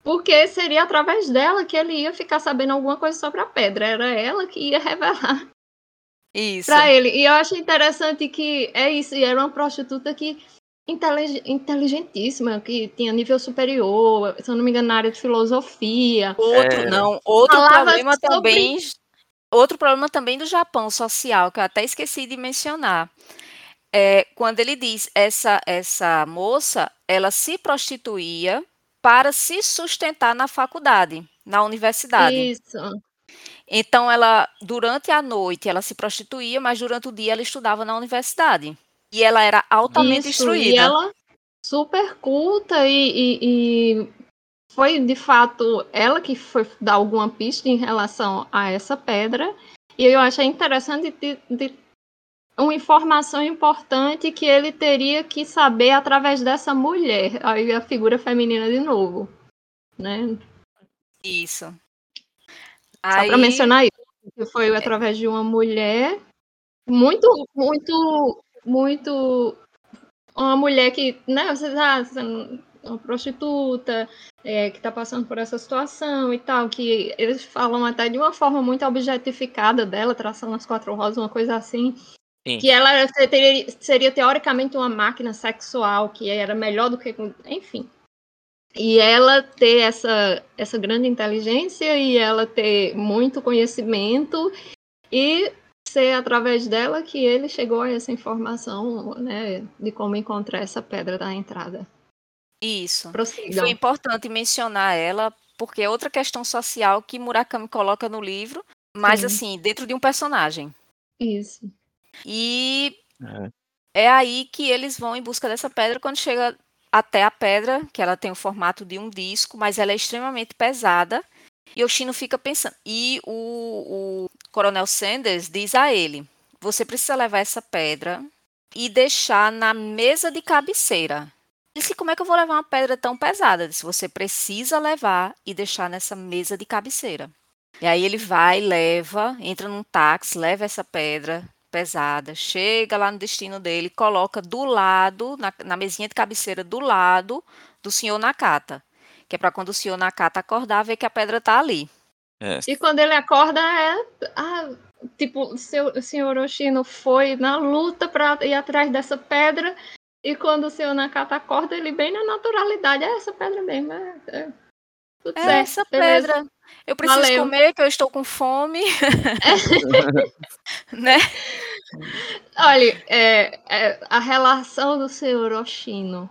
porque seria através dela que ele ia ficar sabendo alguma coisa sobre a pedra. Era ela que ia revelar Isso. para ele. E eu acho interessante que é isso, e era uma prostituta que intelig- inteligentíssima, que tinha nível superior, se eu não me engano, na área de filosofia. Outro, É. não, outro Falava problema sobre- também, outro problema também do Japão social, que eu até esqueci de mencionar. É, quando ele diz essa essa moça, ela se prostituía para se sustentar na faculdade, na universidade. Isso. Então ela durante a noite ela se prostituía, mas durante o dia ela estudava na universidade. E ela era altamente Isso, instruída. E ela super culta e, e- e foi de fato ela que foi dar alguma pista em relação a essa pedra. E eu achei interessante de, de- uma informação importante que ele teria que saber através dessa mulher. Aí a figura feminina de novo. Né? Isso. Só para mencionar isso, que foi através de uma mulher muito, muito, muito. Uma mulher que, né, você sendo uma prostituta, é, que tá passando por essa situação e tal, que eles falam até de uma forma muito objetificada dela, traçando as quatro rosas, uma coisa assim. Sim. Que ela teria- seria teoricamente uma máquina sexual, que era melhor do que. Enfim. E ela ter essa, essa grande inteligência e ela ter muito conhecimento e ser através dela que ele chegou a essa informação, né, de como encontrar essa pedra da entrada. Isso. Prossigam. Foi importante mencionar ela, porque é outra questão social que Murakami coloca no livro, mas Sim. assim, dentro de um personagem. Isso. E É. é aí que eles vão em busca dessa pedra quando chega até a pedra, que ela tem o formato de um disco, mas ela é extremamente pesada. E o Shino fica pensando. E o, o Coronel Sanders diz a ele: você precisa levar essa pedra e deixar na mesa de cabeceira. Disse: como é que eu vou levar uma pedra tão pesada? Ele disse: você precisa levar e deixar nessa mesa de cabeceira. E aí ele vai, leva, entra num táxi, leva essa pedra pesada, chega lá no destino dele, coloca do lado, na, na mesinha de cabeceira do lado do senhor Nakata. Que é para quando o senhor Nakata acordar, ver que a pedra tá ali. É. E quando ele acorda, é. Ah, tipo, o senhor Oshino foi na luta para ir atrás dessa pedra. E quando o senhor Nakata acorda, ele bem na naturalidade. É essa pedra mesmo. É, é, tudo é certo, essa beleza. pedra. Eu preciso Valeu. comer, que eu estou com fome. né? Olha, é, é, a relação do senhor Oshino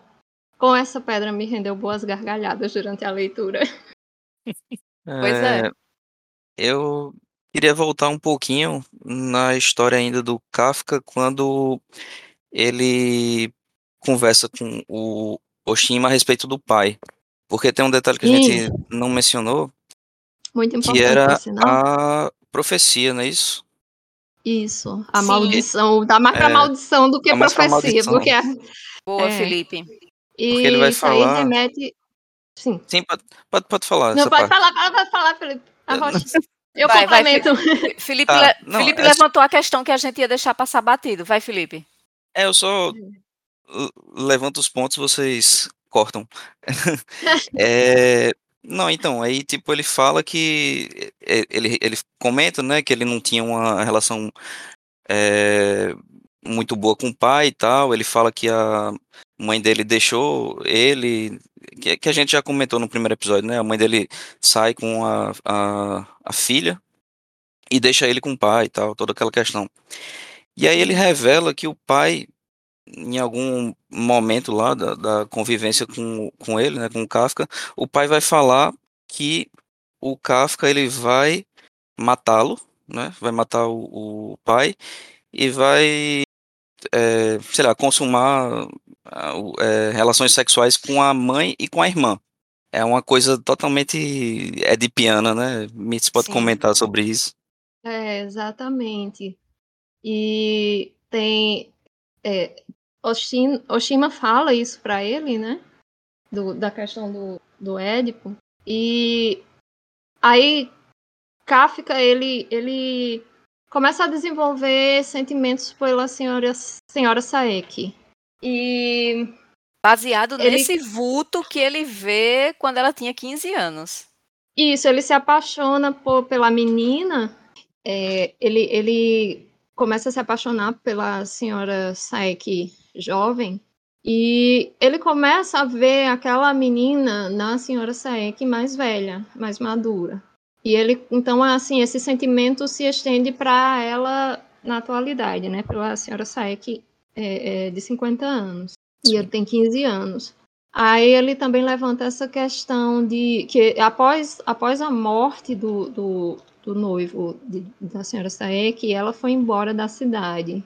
com essa pedra me rendeu boas gargalhadas durante a leitura. pois é. Eu queria voltar um pouquinho na história ainda do Kafka, quando ele conversa com o Oshima a respeito do pai. Porque tem um detalhe que a gente não mencionou, muito importante, que era a profecia, não é isso? Isso, a Sim. maldição, dá mais pra é, maldição do que a profecia, porque é, Boa, é, Felipe. E porque ele vai isso falar... aí remete... Sim. Sim, pode, pode, pode falar. Não, pode parte. falar, pode falar, Felipe. Eu vai, complemento. Vai, Felipe, tá, não, Felipe é... levantou a questão que a gente ia deixar passar batido. Vai, Felipe. É, eu só levanto os pontos, vocês cortam. é, não, então, aí tipo ele fala que ele, ele comenta, né, que ele não tinha uma relação é, muito boa com o pai e tal. Ele fala que a mãe dele deixou ele, que, que a gente já comentou no primeiro episódio, né? A mãe dele sai com a, a, a filha e deixa ele com o pai e tal, toda aquela questão. E aí ele revela que o pai em algum momento lá da, da, convivência com, com ele, né, com o Kafka, o pai vai falar que o Kafka ele vai matá-lo, né, vai matar o, o pai e vai, é, sei lá, consumar é, relações sexuais com a mãe e com a irmã. É uma coisa totalmente edipiana, né? Mitz pode Sim. comentar sobre isso. É, exatamente. E tem é, Oshin, Oshima fala isso para ele, né? Do, da questão do, do Édipo. E aí Kafka, ele, ele começa a desenvolver sentimentos pela senhora, senhora Saeki. E... Baseado ele... nesse vulto que ele vê quando ela tinha 15 anos. Isso, ele se apaixona por, pela menina. É, ele, ele começa a se apaixonar pela senhora Saeki jovem, e ele começa a ver aquela menina na senhora Saek mais velha, mais madura. E ele, então, assim, esse sentimento se estende para ela na atualidade, né? Pela senhora Saek é, é, de 50 anos. E ele tem 15 anos. Aí ele também levanta essa questão de que após, após a morte do, do, do noivo de, da senhora Saek, ela foi embora da cidade.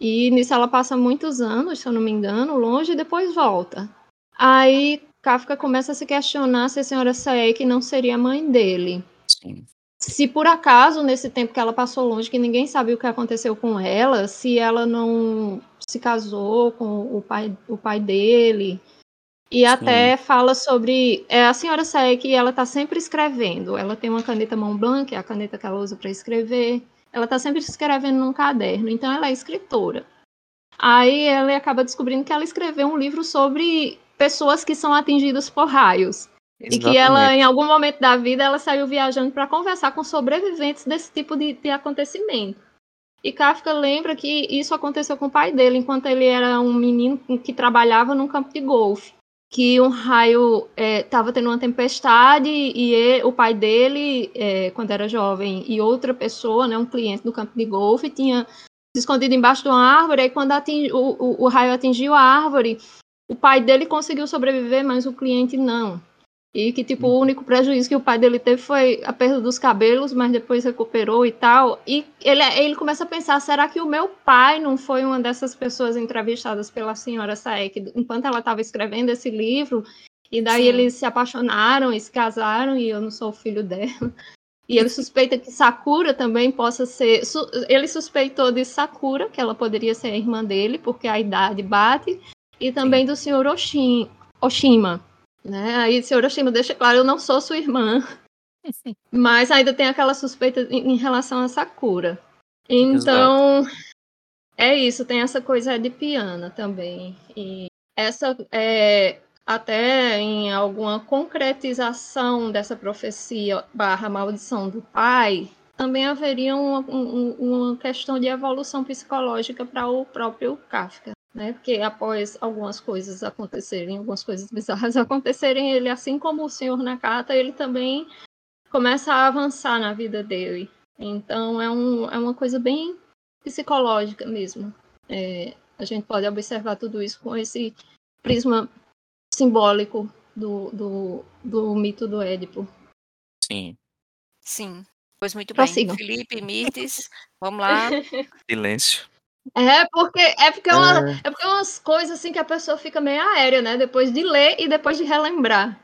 E nisso ela passa muitos anos, se eu não me engano, longe e depois volta. Aí Kafka começa a se questionar se a senhora Saek não seria a mãe dele. Sim. Se por acaso, nesse tempo que ela passou longe, que ninguém sabe o que aconteceu com ela, se ela não se casou com o pai, o pai dele. E Sim. até fala sobre. É, a senhora Saek, ela está sempre escrevendo. Ela tem uma caneta mão blanca, que é a caneta que ela usa para escrever ela está sempre escrevendo num caderno, então ela é escritora. Aí ela acaba descobrindo que ela escreveu um livro sobre pessoas que são atingidas por raios. Exatamente. E que ela, em algum momento da vida, ela saiu viajando para conversar com sobreviventes desse tipo de, de acontecimento. E Kafka lembra que isso aconteceu com o pai dele, enquanto ele era um menino que trabalhava num campo de golfe que um raio estava é, tendo uma tempestade e ele, o pai dele, é, quando era jovem, e outra pessoa, né, um cliente do campo de golfe, tinha se escondido embaixo de uma árvore, e quando atingi, o, o, o, raio atingiu a árvore, o pai dele conseguiu sobreviver, mas o cliente não. E que, tipo, o único prejuízo que o pai dele teve foi a perda dos cabelos, mas depois recuperou e tal. E ele, ele começa a pensar: será que o meu pai não foi uma dessas pessoas entrevistadas pela senhora Saek enquanto ela estava escrevendo esse livro? E daí Sim. eles se apaixonaram e se casaram, e eu não sou o filho dela. E ele suspeita que Sakura também possa ser. Ele suspeitou de Sakura, que ela poderia ser a irmã dele, porque a idade bate, e também Sim. do senhor Oshin, Oshima né? Aí o senhor Oshima deixa claro, eu não sou sua irmã. Mas ainda tem aquela suspeita em relação a Sakura. Então, Exato. é isso, tem essa coisa de piano também. E essa é até em alguma concretização dessa profecia barra maldição do pai, também haveria uma, uma questão de evolução psicológica para o próprio Kafka né? Porque após algumas coisas acontecerem, algumas coisas bizarras acontecerem, ele, assim como o senhor Nakata, ele também começa a avançar na vida dele. Então é, um, é uma coisa bem psicológica mesmo. É, a gente pode observar tudo isso com esse prisma simbólico do, do, do mito do Édipo. Sim. Sim. Pois muito bem. Felipe, Mirtes, vamos lá. Silêncio. É porque é porque, é, uma, é. é porque é umas coisas assim que a pessoa fica meio aérea, né? Depois de ler e depois de relembrar.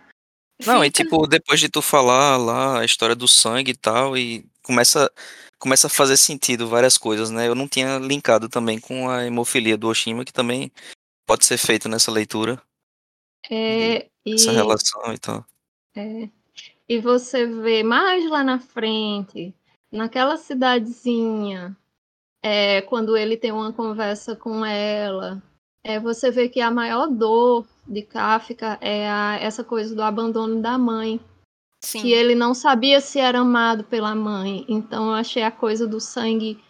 Não, e tipo, depois de tu falar lá a história do sangue e tal, e começa, começa a fazer sentido várias coisas, né? Eu não tinha linkado também com a hemofilia do Oshima, que também pode ser feito nessa leitura. É, e... Essa relação e tal. É. E você vê mais lá na frente, naquela cidadezinha é, quando ele tem uma conversa com ela, é, você vê que a maior dor de Kafka é a, essa coisa do abandono da mãe. Sim. Que ele não sabia se era amado pela mãe. Então eu achei a coisa do sangue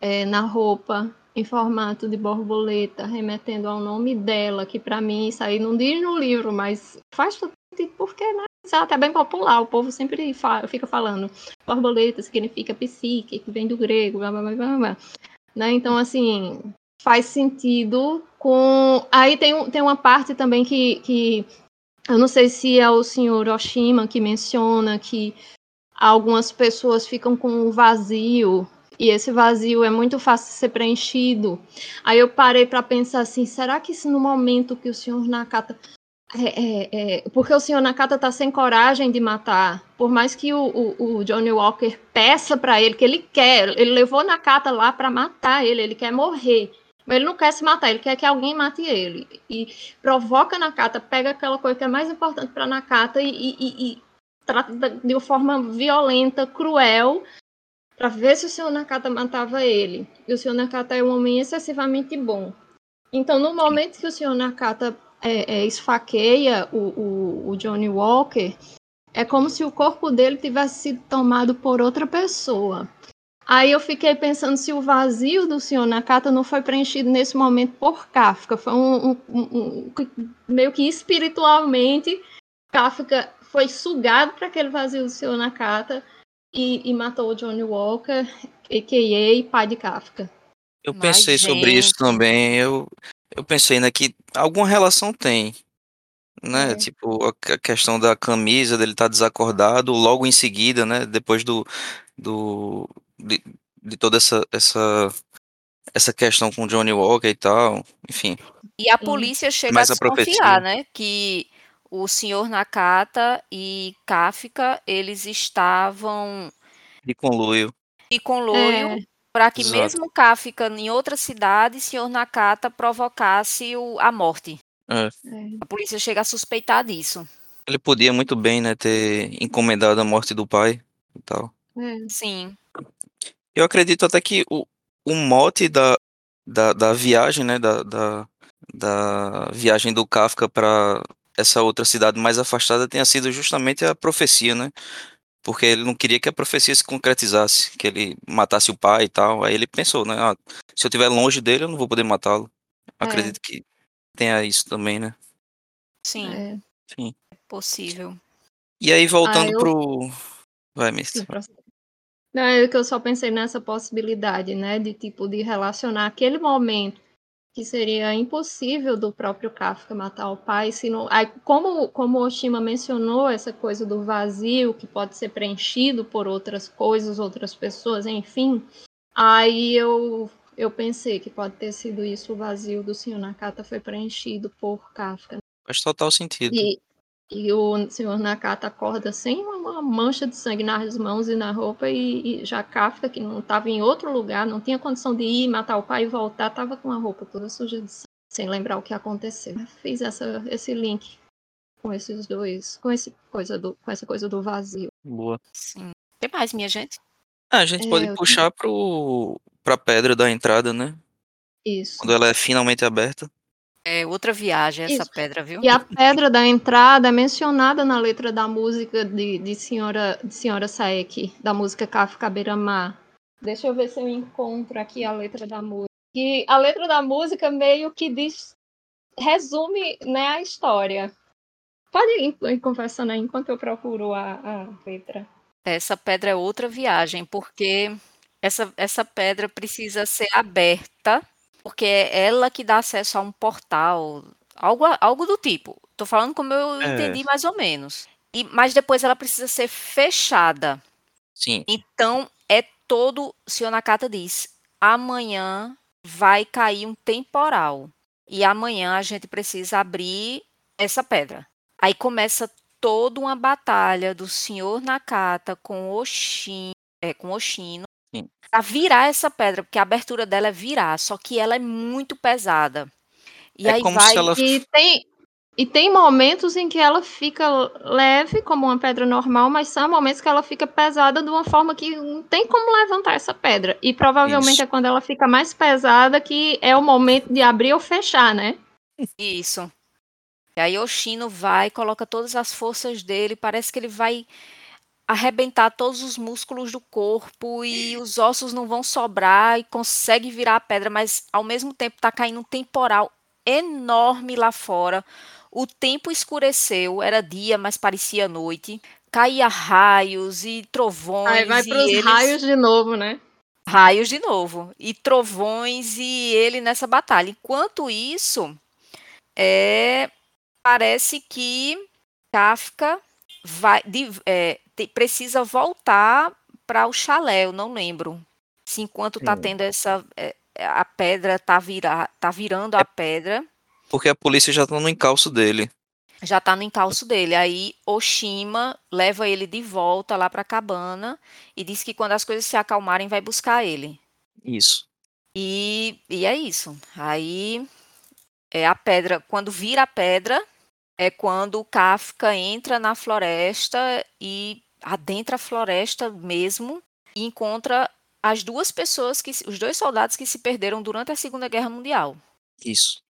é, na roupa em formato de borboleta, remetendo ao nome dela, que para mim isso aí não diz no livro, mas faz porque né, isso é até bem popular, o povo sempre fala, fica falando. Borboleta significa psique, que vem do grego, blá blá blá blá. blá. Né? Então, assim, faz sentido com. Aí tem, tem uma parte também que, que eu não sei se é o senhor Oshima que menciona que algumas pessoas ficam com um vazio e esse vazio é muito fácil de ser preenchido. Aí eu parei para pensar assim, será que se no momento que o senhor Nakata é, é, é, porque o senhor Nakata está sem coragem de matar. Por mais que o, o, o Johnny Walker peça para ele, que ele quer, ele levou Nakata lá para matar ele, ele quer morrer. Mas ele não quer se matar, ele quer que alguém mate ele. E provoca Nakata, pega aquela coisa que é mais importante para Nakata e, e, e, trata de uma forma violenta, cruel, para ver se o senhor Nakata matava ele. E o senhor Nakata é um homem excessivamente bom. Então, no momento que o senhor Nakata é, é, esfaqueia o, o, o, Johnny Walker, é como se o corpo dele tivesse sido tomado por outra pessoa. Aí eu fiquei pensando se o vazio do senhor Nakata não foi preenchido nesse momento por Kafka. Foi um, um, um, um meio que espiritualmente Kafka foi sugado para aquele vazio do senhor Nakata e, e matou o Johnny Walker, a.k.a. pai de Kafka. Eu pensei Mas, sobre gente... isso também. Eu, eu pensei, né, que alguma relação tem, né? É. Tipo, a questão da camisa dele estar tá desacordado logo em seguida, né? Depois do, do de, de toda essa, essa essa questão com Johnny Walker e tal, enfim. E a polícia chega a desconfiar, a né? Que o senhor Nakata e Kafka, eles estavam de conluio. De conluio é para que Exato. mesmo Kafka em outra cidade, senhor Nakata provocasse o, a morte. É. é. A polícia chega a suspeitar disso. Ele podia muito bem, né, ter encomendado a morte do pai e tal. É. Sim. Eu acredito até que o, o mote da, da, da viagem, né, da, da, da viagem do Kafka para essa outra cidade mais afastada tenha sido justamente a profecia, né? Porque ele não queria que a profecia se concretizasse, que ele matasse o pai e tal. Aí ele pensou, né? Ah, se eu estiver longe dele, eu não vou poder matá-lo. É. Acredito que tenha isso também, né? Sim. É. Sim. É possível. E aí, voltando ah, eu... pro. Vai, mestre. Não, é que eu só pensei nessa possibilidade, né? De tipo, de relacionar aquele momento que seria impossível do próprio Kafka matar o pai, se não, aí, como como Oshima mencionou essa coisa do vazio que pode ser preenchido por outras coisas, outras pessoas, enfim, aí eu eu pensei que pode ter sido isso o vazio do Senhor Nakata foi preenchido por Kafka. Faz total sentido. E, e o senhor Nakata acorda sem uma mancha de sangue nas mãos e na roupa, e, e já Kafka, que não estava em outro lugar, não tinha condição de ir matar o pai e voltar, estava com a roupa toda suja de sangue, sem lembrar o que aconteceu. Fiz essa, esse link com esses dois, com, esse coisa do, com essa coisa do vazio. Boa. Sim. O que mais, minha gente? Ah, a gente É, pode puxar pro, pra pedra da entrada, né? Isso. Quando ela é finalmente aberta. É outra viagem essa Isso. pedra, viu? E a pedra da entrada é mencionada na letra da música de, de Senhora, de Senhora Saeki, da música Kafka Beira-Mar. Deixa eu ver se eu encontro aqui a letra da música. E a letra da música meio que diz, resume né, a história. Pode ir, ir conversando aí enquanto eu procuro a, a letra. Essa pedra é outra viagem, porque essa, essa pedra precisa ser aberta, porque é ela que dá acesso a um portal, algo, algo do tipo. Tô falando como eu É. entendi mais ou menos. E, mas depois ela precisa ser fechada. Sim. Então, é todo. O senhor Nakata diz: amanhã vai cair um temporal. E amanhã a gente precisa abrir essa pedra. Aí começa toda uma batalha do senhor Nakata com Oshin, é, com Oshino Sim. para virar essa pedra, porque a abertura dela é virar, só que ela é muito pesada. E É aí como vai. se ela- E tem, e tem momentos em que ela fica leve, como uma pedra normal, mas são momentos que ela fica pesada de uma forma que não tem como levantar essa pedra. E provavelmente Isso. é quando ela fica mais pesada que é o momento de abrir ou fechar, né? Isso. E aí Oshino vai, coloca todas as forças dele, parece que ele vai arrebentar todos os músculos do corpo e os ossos não vão sobrar e consegue virar a pedra, mas ao mesmo tempo tá caindo um temporal enorme lá fora. O tempo escureceu, era dia, mas parecia noite. Caía raios e trovões Aí vai e para os eles- raios de novo, né? raios de novo e trovões e ele nessa batalha. Enquanto isso, é, parece que Kafka vai de- é, te- precisa voltar para o chalé. Eu não lembro se enquanto tá Sim. tendo essa é, a pedra tá virar tá virando a pedra Porque a polícia já tá no encalço dele. já tá no encalço dele. Aí Oshima leva ele de volta lá para a cabana e diz que quando as coisas se acalmarem vai buscar ele. Isso. E, e é isso. Aí é a pedra. Quando vira a pedra, é quando o Kafka entra na floresta e adentra a floresta mesmo e encontra as duas pessoas que os dois soldados que se perderam durante a Segunda Guerra Mundial. Isso.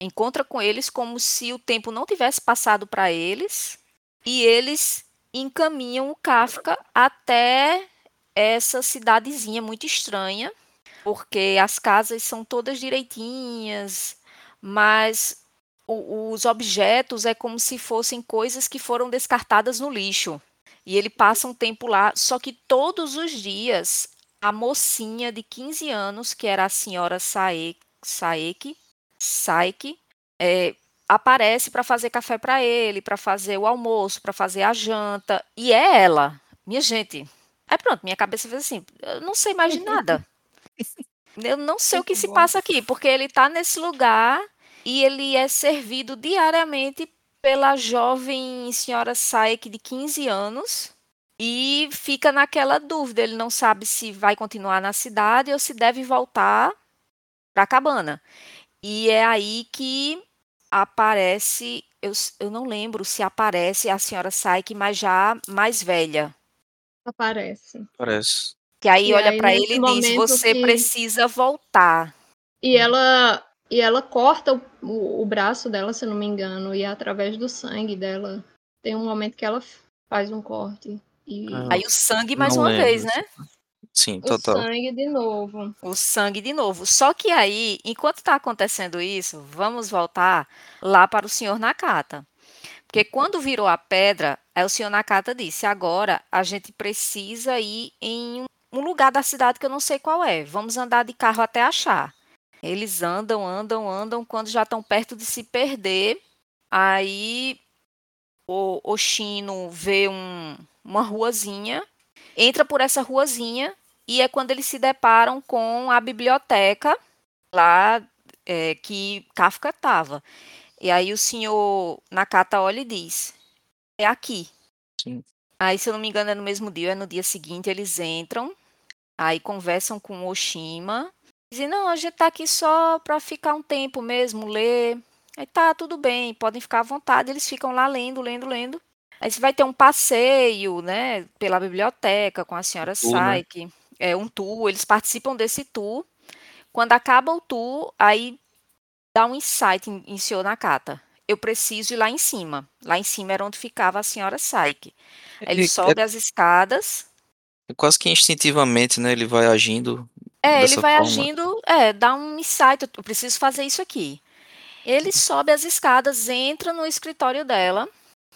Encontra com eles como se o tempo não tivesse passado para eles e eles encaminham o Kafka até essa cidadezinha muito estranha, porque as casas são todas direitinhas, mas o- os objetos é como se fossem coisas que foram descartadas no lixo. E ele passa um tempo lá, só que todos os dias a mocinha de 15 anos, que era a senhora Sae- Saeki, Saeki, é, aparece para fazer café para ele, para fazer o almoço, para fazer a janta, e é ela. Minha gente, aí pronto, minha cabeça fez assim, eu não sei mais de nada. Eu não sei o que se passa aqui, porque ele está nesse lugar e ele é servido diariamente pela jovem senhora Saek de 15 anos e fica naquela dúvida. Ele não sabe se vai continuar na cidade ou se deve voltar para a cabana. E é aí que aparece, eu, eu não lembro se aparece a senhora Saek, mas já mais velha. Aparece. Parece. Que aí E olha para ele e diz: Você que- precisa voltar. E ela e ela corta o, o, o braço dela, se eu não me engano, e através do sangue dela tem um momento que ela faz um corte e Ah, Aí o sangue mais uma lembro. vez, né? Sim, o total. sangue de novo. O sangue de novo. Só que aí, enquanto está acontecendo isso, vamos voltar lá para o senhor Nakata. Porque quando virou a pedra, aí o senhor Nakata disse: agora a gente precisa ir em um lugar da cidade que eu não sei qual é. Vamos andar de carro até achar. Eles andam, andam, andam, quando já estão perto de se perder, aí o Oshino vê um, uma ruazinha, entra por essa ruazinha e é quando eles se deparam com a biblioteca lá é, que Kafka estava. E aí o senhor Nakata olha e diz: É aqui. Sim. Aí, se eu não me engano, é no mesmo dia, é no dia seguinte, eles entram, aí conversam com o Oshima, dizem, não, a gente tá aqui só para ficar um tempo mesmo, ler. Aí tá, tudo bem, podem ficar à vontade, eles ficam lá lendo, lendo, lendo. Aí você vai ter um passeio, né, pela biblioteca com a senhora tour, né? Saik, é um tour, eles participam desse tour. Quando acaba o tour, aí dá um insight em, em senhor Nakata. Eu preciso ir lá em cima. Lá em cima era onde ficava a senhora Saik. Ele Ele- sobe as escadas. é quase que instintivamente, né? Ele vai agindo É, ele vai forma. agindo, é, dá um insight, eu preciso fazer isso aqui. Ele sobe as escadas, entra no escritório dela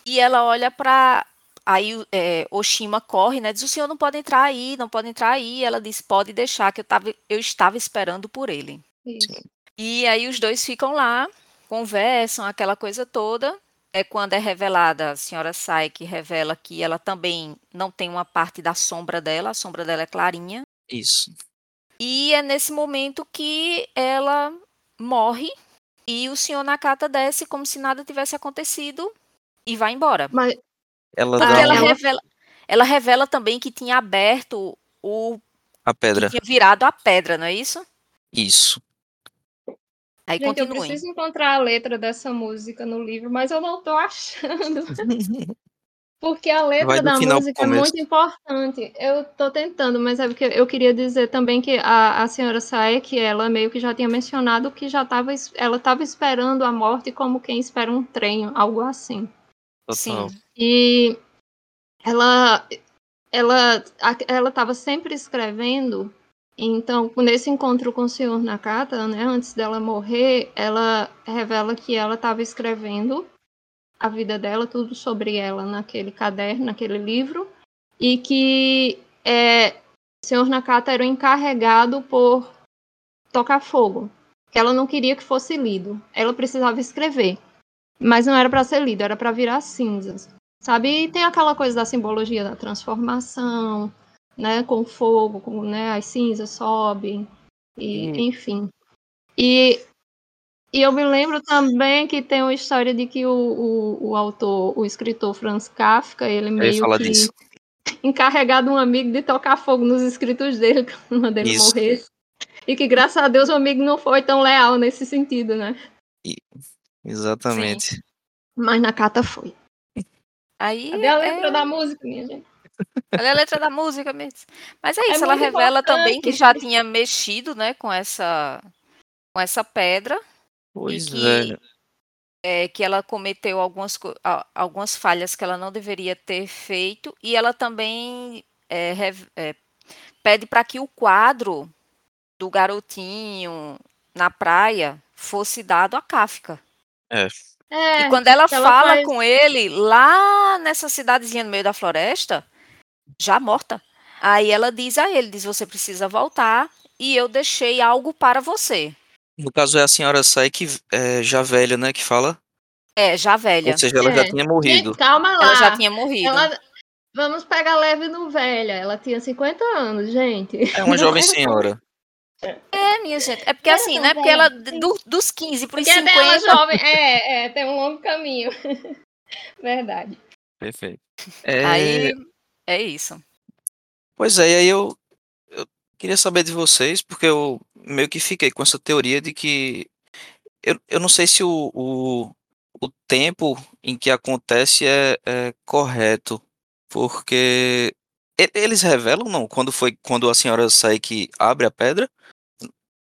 e ela olha para aí é, Oshima corre, né? Diz o senhor não pode entrar aí, não pode entrar aí. Ela diz pode deixar que eu tava, eu estava esperando por ele. Isso. E aí os dois ficam lá, conversam, aquela coisa toda. É quando é revelada, a senhora sai que revela que ela também não tem uma parte da sombra dela, a sombra dela é clarinha. Isso. E é nesse momento que ela morre e o senhor Nakata desce como se nada tivesse acontecido e vai embora. Mas Ela Porque ela revela, ela revela também que tinha aberto o a pedra. que tinha virado a pedra, não é isso? Isso. Aí Gente, eu continuem. preciso encontrar a letra dessa música no livro, mas eu não tô achando. Porque a letra da música é muito importante. Eu tô tentando, mas é porque eu queria dizer também que a, a senhora Saek, ela meio que já tinha mencionado que já tava, ela estava esperando a morte como quem espera um trem, algo assim. Total. Sim. E ela ela ela estava sempre escrevendo. Então, nesse encontro com o senhor Nakata, né, antes dela morrer, ela revela que ela estava escrevendo a vida dela, tudo sobre ela naquele caderno, naquele livro, e que é, o senhor Nakata era o encarregado por tocar fogo, que ela não queria que fosse lido. Ela precisava escrever, mas não era para ser lido, era para virar cinzas. Sabe? E tem aquela coisa da simbologia da transformação, né? Com fogo, com, né? As cinzas sobem, e, Hum. enfim. E, e eu me lembro também que tem uma história de que o, o, o autor, o escritor Franz Kafka, ele meio que disso. encarregado um amigo de tocar fogo nos escritos dele quando ele Isso. morresse. E que, graças a Deus, o amigo não foi tão leal nesse sentido, né? Exatamente. Mas na carta foi. Aí Cadê a letra é, da música, minha gente? Olha a letra da música mesmo. Mas é É isso, ela muito revela também que importante. já tinha mexido, né, com essa com essa pedra Pois que- é. é, que ela cometeu algumas, algumas falhas que ela não deveria ter feito, e ela também é, é, pede para que o quadro do garotinho na praia fosse dado a Kafka. É, e quando ela ela fala faz- com ele lá nessa cidadezinha no meio da floresta, já morta, aí ela diz a ele, diz você precisa voltar e eu deixei algo para você. No caso é a senhora Sai que é, já velha, né? Que fala. É, já velha. Ou seja, ela É. já tinha morrido. Gente, calma lá. Ela já tinha morrido. Ela- Vamos pegar leve no velha. Ela tinha 50 anos, gente. É uma jovem senhora. É, minha gente. É porque Era assim, né? Porque ela, do- dos 15 para os Porque é dela 50. jovem. É, é, tem um longo caminho. Verdade. Perfeito. É, Aí é isso. Pois é, e aí eu queria saber de vocês, porque eu meio que fiquei com essa teoria de que. Eu, eu não sei se o, o, o tempo em que acontece é, é correto, porque. e- Eles revelam, não, quando foi quando a senhora sai que abre a pedra?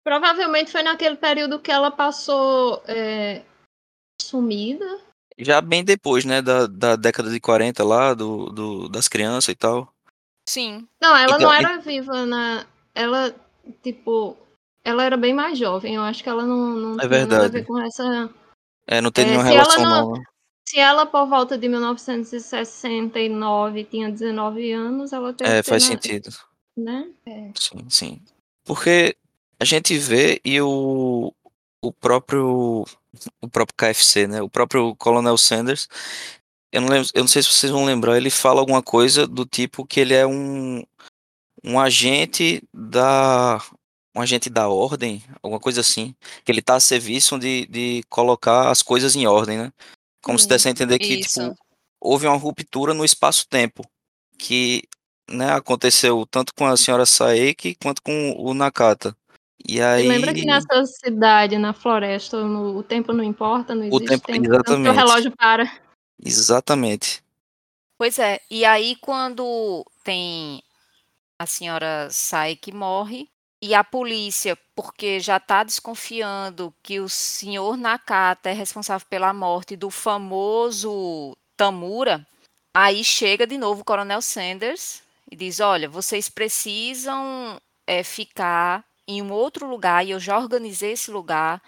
Provavelmente foi naquele período que ela passou é, sumida. Já bem depois, né, da, da década de 40 lá, do, do, das crianças e tal. Sim. Não, ela Então, não e- era viva na. Ela, tipo. Ela era bem mais jovem. Eu acho que ela não, não É tinha nada a verdade. ver com essa. É, não tem É, nenhuma se ela relação não- não. Se ela, por volta de 1969, tinha 19 anos, ela teve É, faz na- sentido. Né? Sim, sim. Porque a gente vê e o, o próprio o próprio KFC, né? O próprio Colonel Sanders, eu não, lembro, eu não sei se vocês vão lembrar, ele fala alguma coisa do tipo que ele é um, um agente da um agente da ordem, alguma coisa assim, que ele está a serviço de, de colocar as coisas em ordem, né? Como se desse a entender que tipo, houve uma ruptura no espaço-tempo, que né, aconteceu tanto com a senhora Saeki quanto com o Nakata. E aí... lembra que nessa cidade, na floresta, no, o tempo não importa, não existe o tempo, tempo, exatamente. o relógio para. Exatamente. Pois é, e aí quando tem a senhora sai que morre e a polícia, porque já está desconfiando que o senhor Nakata é responsável pela morte do famoso Tamura, aí chega de novo o Coronel Sanders e diz: Olha, vocês precisam é, ficar em um outro lugar e eu já organizei esse lugar.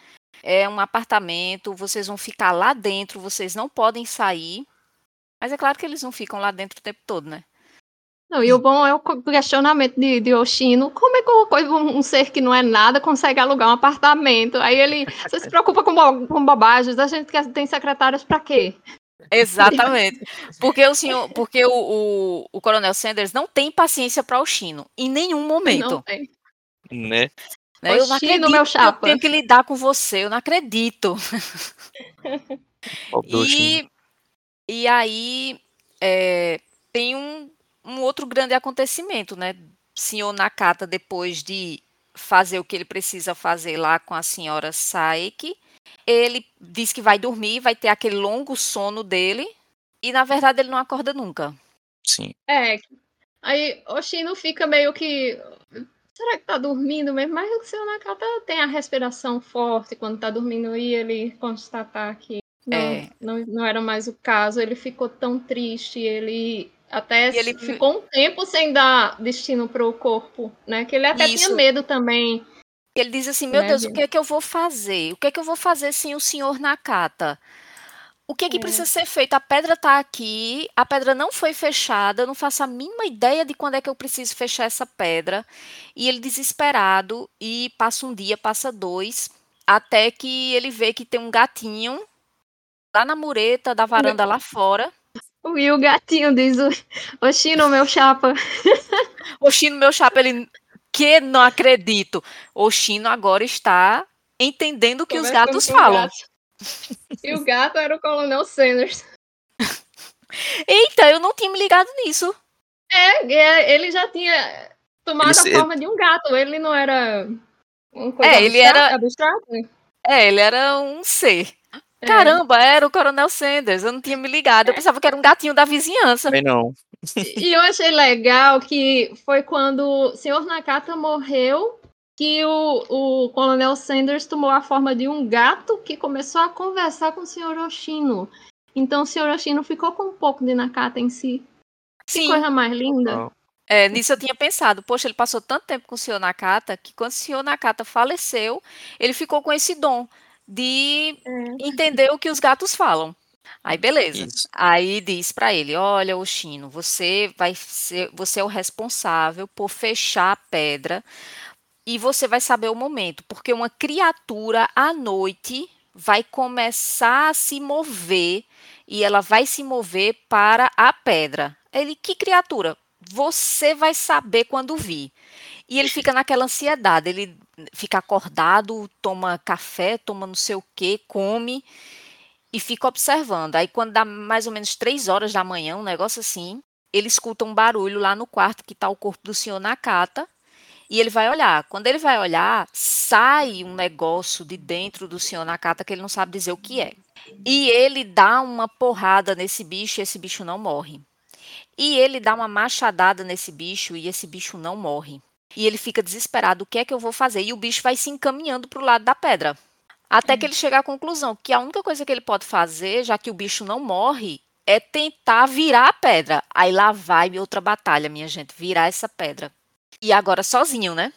É um apartamento, vocês vão ficar lá dentro, vocês não podem sair. Mas é claro que eles não ficam lá dentro o tempo todo, né? Não, e o bom é o questionamento de, de Oshino. Como é que uma coisa, um ser que não é nada consegue alugar um apartamento? Aí ele você se preocupa com, bo com bobagens. A gente tem secretários para quê? Exatamente. Porque o senhor, porque o, o, o Coronel Sanders não tem paciência para o Chino em nenhum momento. Não tem. Né? né? Eu não acredito meu chapa. eu tenho que lidar com você, eu não acredito. e, e aí é, tem um, um outro grande acontecimento, né? Senhor Nakata, depois de fazer o que ele precisa fazer lá com a senhora Saeki, ele diz que vai dormir, vai ter aquele longo sono dele, e na verdade ele não acorda nunca. Sim. É. Aí o Shino fica meio que. Será que tá dormindo mesmo? Mas o seu Nakata tem a respiração forte quando tá dormindo e ele constatar que não, é. não, não era mais o caso. Ele ficou tão triste, ele até ele ficou um tempo sem dar destino para o corpo, né? Que ele até Isso. tinha medo também ele diz assim: Meu Deus, o que é que eu vou fazer? O que é que eu vou fazer sem o senhor Nakata? O que é que é. precisa ser feito? A pedra está aqui, a pedra não foi fechada, eu não faço a mínima ideia de quando é que eu preciso fechar essa pedra. E ele desesperado, e passa um dia, passa dois, até que ele vê que tem um gatinho lá na mureta da varanda lá fora. E o gatinho diz: Oxino, meu chapa. Oxino, meu chapa, ele que não acredito. O Chino agora está entendendo o que os gatos falam. Gato. E o gato era o Coronel Sanders. Eita, eu não tinha me ligado nisso. É, é ele já tinha tomado ele, a forma de um gato. Ele não era um coisa é, ele era abstrato? É, ele era um ser. É. Caramba, era o Coronel Sanders. Eu não tinha me ligado. Eu pensava que era um gatinho da vizinhança. Também não. E eu achei legal que foi quando o senhor Nakata morreu que o, o Coronel Sanders tomou a forma de um gato que começou a conversar com o senhor Oshino. Então o senhor Oshino ficou com um pouco de Nakata em si. Sim. Que coisa mais linda. É, nisso eu tinha pensado, poxa, ele passou tanto tempo com o senhor Nakata que quando o senhor Nakata faleceu, ele ficou com esse dom de é. entender o que os gatos falam. Aí beleza. Isso. Aí diz para ele: "Olha, Oxino, você vai ser, você é o responsável por fechar a pedra e você vai saber o momento, porque uma criatura à noite vai começar a se mover e ela vai se mover para a pedra. Ele: "Que criatura? Você vai saber quando vir." E ele fica naquela ansiedade, ele fica acordado, toma café, toma não sei o que, come e fica observando. Aí quando dá mais ou menos três horas da manhã, um negócio assim, ele escuta um barulho lá no quarto que está o corpo do senhor Nakata e ele vai olhar. Quando ele vai olhar, sai um negócio de dentro do senhor Nakata que ele não sabe dizer o que é. E ele dá uma porrada nesse bicho e esse bicho não morre. E ele dá uma machadada nesse bicho e esse bicho não morre. E ele fica desesperado: o que é que eu vou fazer? E o bicho vai se encaminhando para o lado da pedra. Até que ele chega à conclusão que a única coisa que ele pode fazer, já que o bicho não morre, é tentar virar a pedra. Aí lá vai outra batalha, minha gente, virar essa pedra. E agora sozinho, né?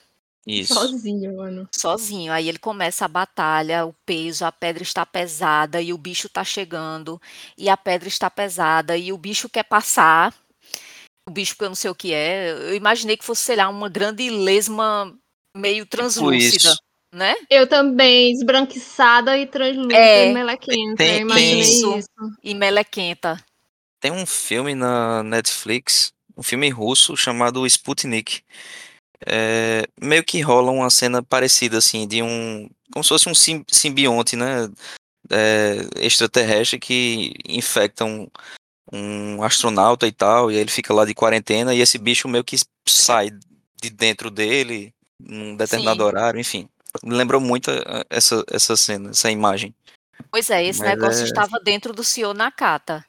Isso. Sozinho, mano. Sozinho. Aí ele começa a batalha, o peso, a pedra está pesada e o bicho está chegando. E a pedra está pesada e o bicho quer passar. O bicho que eu não sei o que é. Eu imaginei que fosse, sei lá, uma grande lesma meio translúcida, isso. né? Eu também, esbranquiçada e translúcida É, e melequenta. tem- eu imaginei tem- isso. E melequenta. Tem um filme na Netflix, um filme russo chamado Sputnik. É, meio que rola uma cena parecida, assim, de um. Como se fosse um sim- simbionte, né? é, extraterrestre que infecta um, astronauta e tal, e aí ele fica lá de quarentena, e esse bicho meio que sai de dentro dele num determinado Sim. horário, enfim. Me lembrou muito eh, essa, essa cena, essa imagem. Pois é, esse Mas negócio é- estava dentro do senhor Nakata.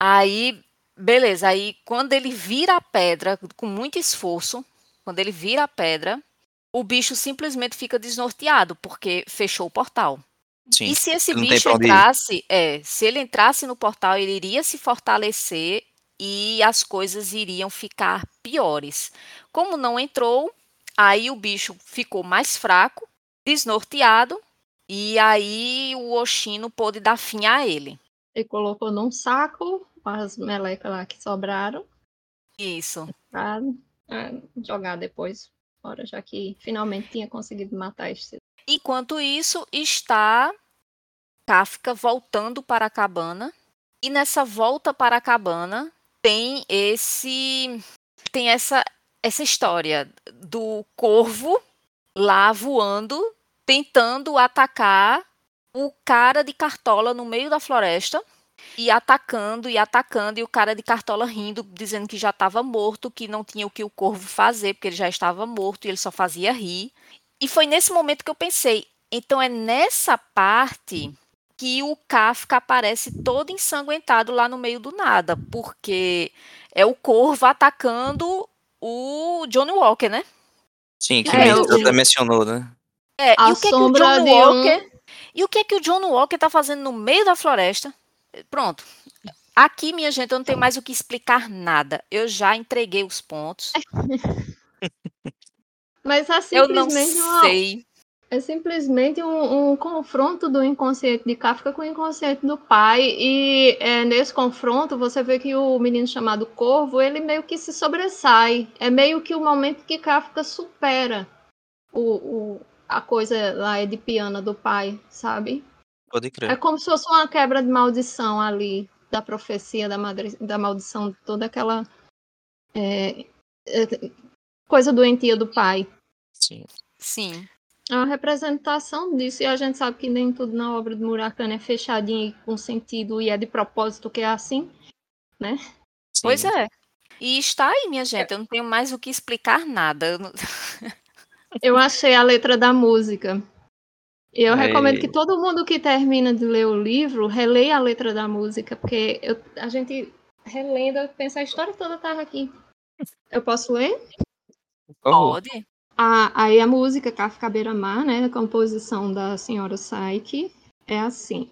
Aí, beleza, aí quando ele vira a pedra, com muito esforço, quando ele vira a pedra, o bicho simplesmente fica desnorteado, porque fechou o portal. Sim. E se esse bicho entrasse, é, se ele entrasse no portal, ele iria se fortalecer e as coisas iriam ficar piores. Como não entrou, aí o bicho ficou mais fraco, desnorteado, e aí o Oxino pôde dar fim a ele. Ele colocou num saco as melecas lá que sobraram Isso. pra ah, jogar depois fora, já que finalmente tinha conseguido matar esse. Enquanto isso, está Kafka voltando para a cabana. E nessa volta para a cabana tem esse tem essa essa história do corvo lá voando, tentando atacar o cara de cartola no meio da floresta e atacando e atacando e o cara de cartola rindo, dizendo que já estava morto, que não tinha o que o corvo fazer, porque ele já estava morto e ele só fazia rir. E foi nesse momento que eu pensei, então é nessa parte que o Kafka aparece todo ensanguentado lá no meio do nada, porque é o corvo atacando o Johnny Walker, né? Sim, que É, o- até mencionou, né? É, A e o que, que o sombra John de um- Walker. E o que, que o John Walker tá fazendo no meio da floresta? Pronto. Aqui, minha gente, eu não tenho mais o que explicar nada. Eu já entreguei os pontos. Mas é Eu não simplesmente, uma- sei. é simplesmente um, um confronto do inconsciente de Kafka com o inconsciente do pai. E é, nesse confronto você vê que o menino chamado Corvo, ele meio que se sobressai. É meio que o momento que Kafka supera o, o- a coisa lá edipiana do pai, sabe? Pode É crer. como se fosse uma quebra de maldição ali, da profecia, da, madre, da maldição, toda aquela é, é, coisa doentia do pai. Sim. Sim. É uma representação disso, e a gente sabe que nem tudo na obra do Murakami é fechadinho e com sentido, e é de propósito que é assim. Pois sim. é. E está aí, minha gente. Eu não tenho mais o que explicar nada. Eu não- Eu achei a letra da música. E eu Aí. recomendo que todo mundo que termina de ler o livro releia a letra da música, porque eu- a gente relendo, pensa a história toda tá aqui. Eu posso ler? Pode? A, aí a música Kafka Beira-Mar, né, a composição da senhora Saiki, é assim.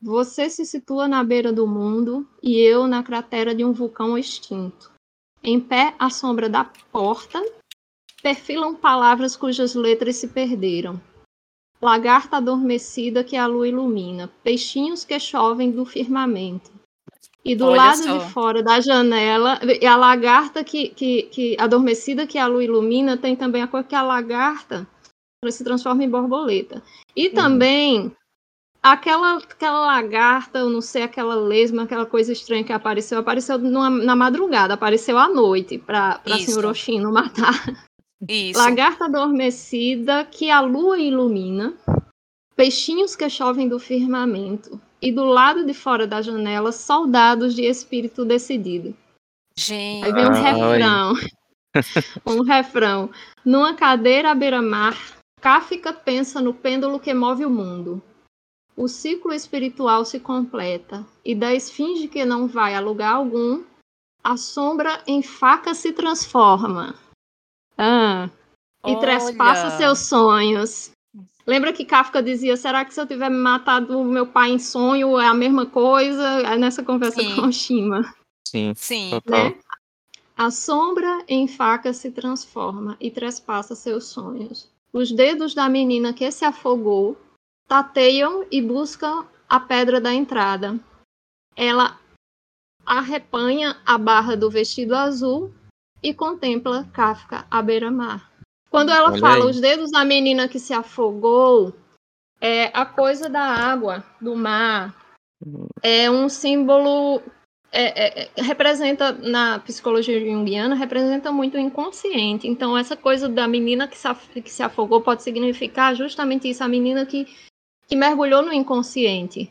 Você se situa na beira do mundo e eu na cratera de um vulcão extinto. Em pé à sombra da porta, perfilam palavras cujas letras se perderam. Lagarta adormecida que a lua ilumina, peixinhos que chovem do firmamento. E do Olha lado só. de fora da janela, e a lagarta que, que, que adormecida que a lua ilumina, tem também a cor que a lagarta ela se transforma em borboleta. E também aquela, aquela lagarta, eu não sei, aquela lesma, aquela coisa estranha que apareceu, apareceu numa- na madrugada, apareceu à noite para a senhora Oshino matar. Isso. Lagarta adormecida que a lua ilumina, peixinhos que chovem do firmamento, e do lado de fora da janela, soldados de espírito decidido. Gente. Aí vem um refrão. um refrão. Numa cadeira à beira-mar, Kafka pensa no pêndulo que move o mundo. O ciclo espiritual se completa, e da esfinge que não vai a lugar algum, a sombra em faca se transforma. Ah, e Olha. trespassa seus sonhos. Lembra que Kafka dizia: será que se eu tiver matado meu pai em sonho é a mesma coisa? É nessa conversa Sim. com o Shima. sim, Sim. total. Né? A sombra em faca se transforma e trespassa seus sonhos. Os dedos da menina que se afogou tateiam e buscam a pedra da entrada. Ela arrepanha a barra do vestido azul e contempla Kafka à beira-mar. Quando ela Olha fala aí. os dedos da menina que se afogou, é a coisa da água, do mar, é um símbolo é, é, é, representa na psicologia junguiana representa muito o inconsciente. Então essa coisa da menina que se, que se afogou pode significar justamente isso, a menina que, que mergulhou no inconsciente.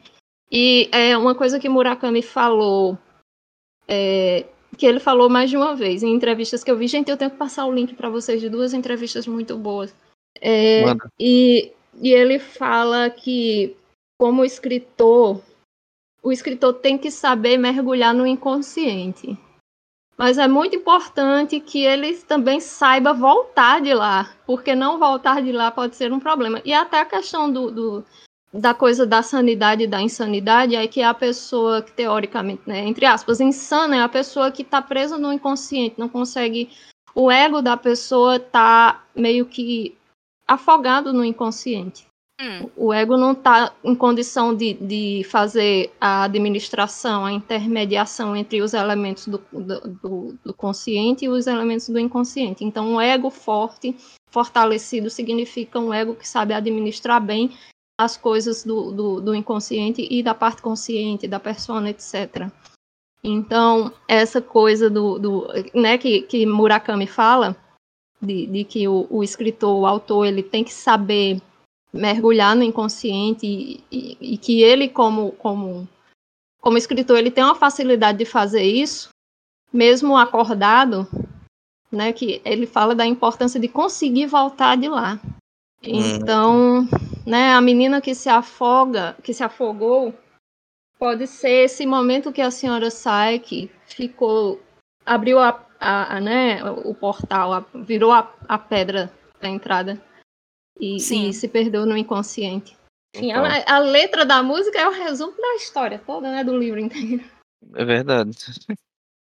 E é uma coisa que Murakami falou, é, que ele falou mais de uma vez em entrevistas que eu vi. Gente, eu tenho que passar o link para vocês de duas entrevistas muito boas. É, e, e ele fala que como escritor o escritor tem que saber mergulhar no inconsciente. Mas é muito importante que ele também saiba voltar de lá, porque não voltar de lá pode ser um problema. E até a questão do, do da coisa da sanidade e da insanidade é que a pessoa que, teoricamente, né, entre aspas, insana é a pessoa que está presa no inconsciente, não consegue. O ego da pessoa está meio que afogado no inconsciente. Hum. O ego não está em condição de, de fazer a administração, a intermediação entre os elementos do, do, do, consciente e os elementos do inconsciente. Então, um ego forte, fortalecido, significa um ego que sabe administrar bem as coisas do, do, do inconsciente e da parte consciente, da persona, etc. Então, essa coisa do, do né, que, que Murakami fala, de, de que o, o escritor, o autor, ele tem que saber mergulhar no inconsciente e, e, e, que ele como como como escritor ele tem uma facilidade de fazer isso mesmo acordado né que ele fala da importância de conseguir voltar de lá então hum. né a menina que se afoga que se afogou pode ser esse momento que a senhora sai que ficou abriu a, a, a né o portal a, virou a, a pedra da entrada e, e se perdeu no inconsciente. Enfim, então. a, a, letra da música é o resumo da história toda, né? Do livro inteiro. É verdade.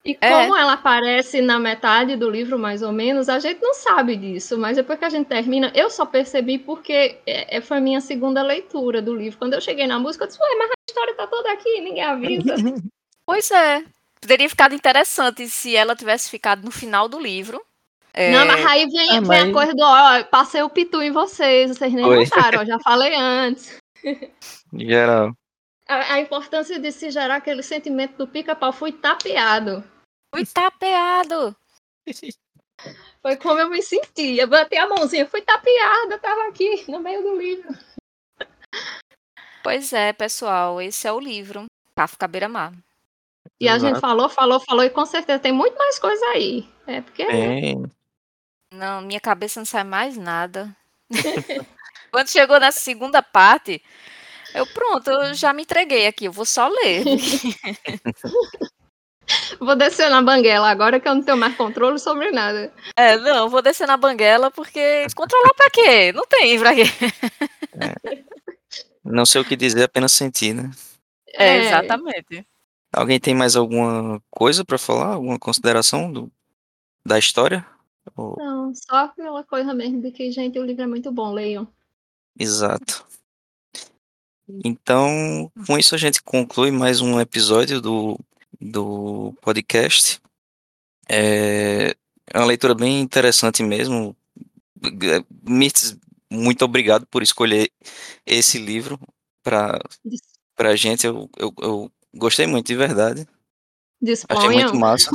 E é. como ela aparece na metade do livro, mais ou menos, a gente não sabe disso, mas depois que a gente termina, eu só percebi porque é, é foi a minha segunda leitura do livro. Quando eu cheguei na música, eu disse, ué, mas a história tá toda aqui, ninguém avisa. pois é. Teria ficado interessante se ela tivesse ficado no final do livro é... Não, mas aí vem, ah, vem a coisa do, ó, passei o pitu em vocês, vocês nem notaram, já falei antes. Geral. A, a, importância de se gerar aquele sentimento do pica-pau fui tapeado. Fui tapeado. Foi como eu me sentia. Bati a mãozinha, fui tapeada, tava aqui no meio do livro. Pois é, pessoal, esse é o livro, Kafka Beira-Mar. E Exato. a gente falou, falou, falou, e com certeza tem muito mais coisa aí. É porque. Tem. Não, minha cabeça não sai mais nada. Quando chegou na segunda parte, eu pronto, eu já me entreguei aqui, eu vou só ler. vou descer na banguela agora que eu não tenho mais controle sobre nada. É, não, vou descer na banguela porque controlar pra quê? Não tem pra quê. É. Não sei o que dizer, apenas sentir, né? É, é. exatamente. Alguém tem mais alguma coisa para falar? Alguma consideração do, da história? Ou... Não, só aquela coisa mesmo de que, gente, o livro é muito bom, leiam. Exato. Então, com isso a gente conclui mais um episódio do, do podcast. É, é uma leitura bem interessante mesmo. Mirtz, muito obrigado por escolher esse livro para a gente. Eu, eu, eu, gostei muito, de verdade. Disponham. Achei muito massa.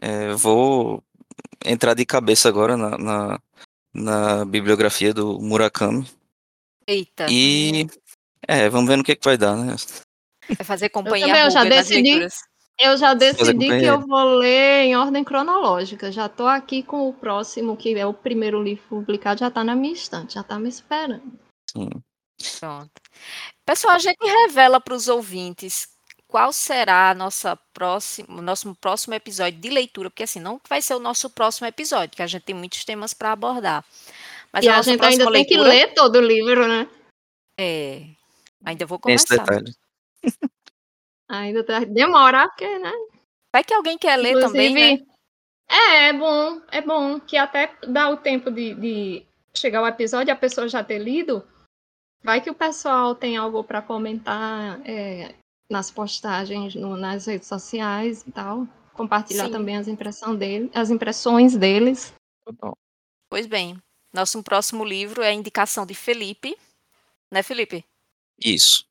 É, vou entrar de cabeça agora na, na, na, bibliografia do Murakami. Eita. E é, vamos ver no que, que vai dar, né? Vai fazer companhia eu, eu já decidi, Eu já decidi que eu vou ler em ordem cronológica. Já estou aqui com o próximo, que é o primeiro livro publicado, já está na minha estante, já está me esperando. Sim. Pronto. Pessoal, a gente revela para os ouvintes qual será a nossa próxima, nosso próximo episódio de leitura, porque assim, não vai ser o nosso próximo episódio, que a gente tem muitos temas para abordar. Mas e a, a gente ainda leitura... tem que ler todo o livro, né? É. Ainda vou começar. Esse detalhe. Ainda tá... demora, porque, né? Vai que alguém quer ler Inclusive, também, né? É, é bom, é bom que até dá o tempo de, de chegar o episódio e a pessoa já ter lido. Vai que o pessoal tem algo para comentar é, nas postagens, no, nas redes sociais e tal. Compartilhar Sim. também as, impressão dele, as impressões deles. Pois bem. Nosso próximo livro é a indicação de Felipe. Né, Felipe? Isso.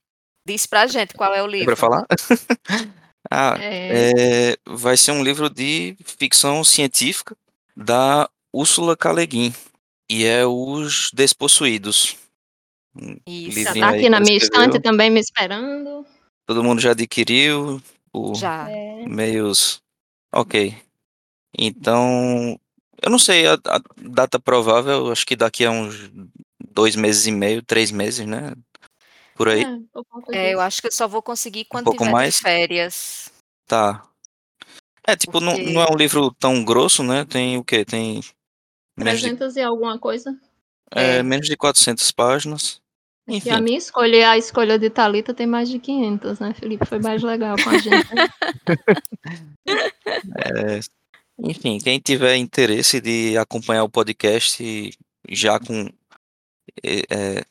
Diz pra gente qual é o livro. pra falar? ah, É, é, vai ser um livro de ficção científica da Úrsula K. Le Guin. E é Os Despossuídos. Um Isso. tá aqui na minha escreveu. estante também me esperando. Todo mundo já adquiriu. Por Já. É, meios. Ok. Então, eu não sei a, a data provável, acho que daqui a uns dois meses e meio, três meses, né? Por aí. é, É, eu acho que eu só vou conseguir quando pouco tiver mais? de férias. Tá. É, tipo, não, Porque- não é um livro tão grosso, né? Tem o quê? Tem menos de, 300 e alguma coisa. é, É. menos de 400 páginas. E a Enfim, minha escolha e a escolha de Thalita tem mais de 500, né, Felipe? Foi mais legal com a gente. né? é, enfim, quem tiver interesse de acompanhar o podcast já com, é, é,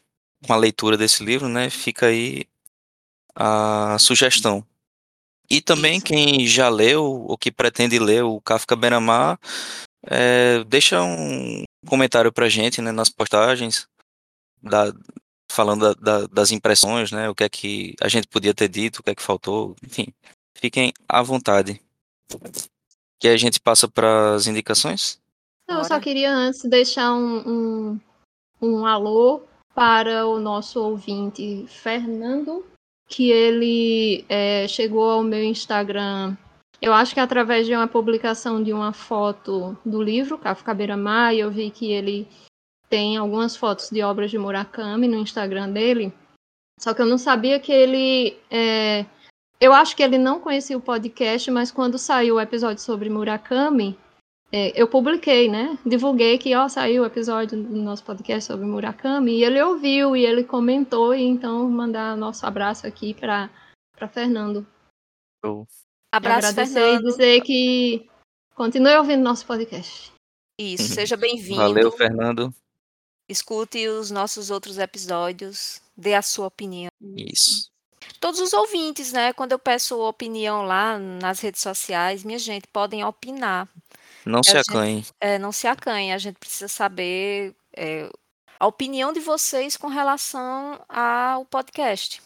com a leitura desse livro, né? Fica aí a sugestão. E também Isso. quem já leu ou que pretende ler o Kafka Beramar, é, deixa um comentário pra gente né, nas postagens, da- falando da- da- das impressões, né, o que é que a gente podia ter dito, o que é que faltou, enfim. Fiquem à vontade. Que a gente passa para as indicações? Não, eu só queria antes deixar um, um, um alô para o nosso ouvinte Fernando, que ele é, chegou ao meu Instagram, eu acho que através de uma publicação de uma foto do livro, Kafka Beira-Mar, eu vi que ele tem algumas fotos de obras de Murakami no Instagram dele, só que eu não sabia que ele... é, eu acho que ele não conhecia o podcast, mas quando saiu o episódio sobre Murakami, é, eu publiquei, né? Divulguei que ó, saiu o episódio do nosso podcast sobre Murakami e ele ouviu e ele comentou e então mandar nosso abraço aqui para para Fernando. Abraço, Agradecer Fernando. e dizer que continue ouvindo nosso podcast. Isso, seja bem-vindo. Valeu, Fernando. Escute os nossos outros episódios, dê a sua opinião. Isso. Todos os ouvintes, né? Quando eu peço opinião lá nas redes sociais, minha gente, podem opinar. Não se gente- acanhem. É, não se acanhe, a gente precisa saber é, a opinião de vocês com relação ao podcast.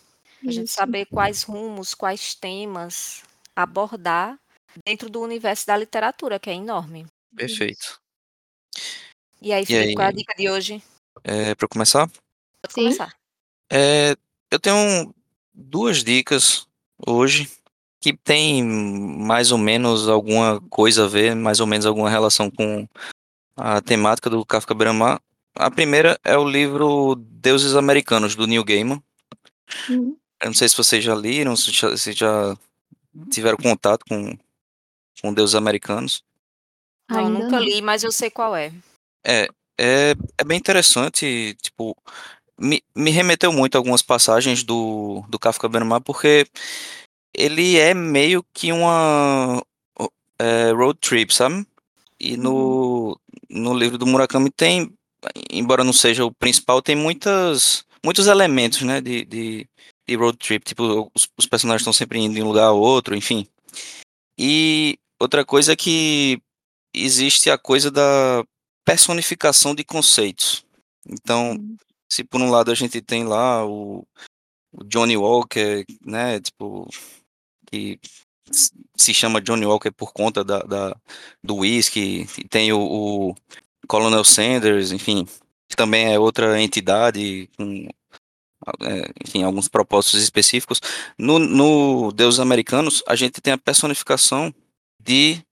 A gente Isso. saber quais rumos, quais temas abordar dentro do universo da literatura, que é enorme. Perfeito. E aí, E Felipe, qual é a aí? dica de hoje? É, para começar? Pode Sim. começar. É, eu tenho duas dicas hoje que tem mais ou menos alguma coisa a ver, mais ou menos alguma relação com a temática do Kafka Beira-Mar. A primeira é o livro Deuses Americanos, do Neil Gaiman. Uhum. Eu não sei se vocês já leram, se já, se já tiveram contato com, com Deuses Americanos. Não, nunca li, mas eu sei qual é. É, é, é bem interessante, tipo, me, me remeteu muito a algumas passagens do, do Kafka Beira-Mar, porque ele é meio que uma é, road trip, sabe? E no, no livro do Murakami tem, embora não seja o principal, tem muitas, muitos elementos, né, de, de, de road trip, tipo, os, os personagens estão sempre indo de um lugar a outro, enfim. E outra coisa é que existe a coisa da personificação de conceitos. Então, se por um lado a gente tem lá o, o Johnny Walker, né, tipo, que se chama Johnny Walker por conta da, da- do whisky, tem o, o Colonel Sanders, enfim, que também é outra entidade com, é, enfim, alguns propósitos específicos. No, no Deuses Americanos, a gente tem a personificação de,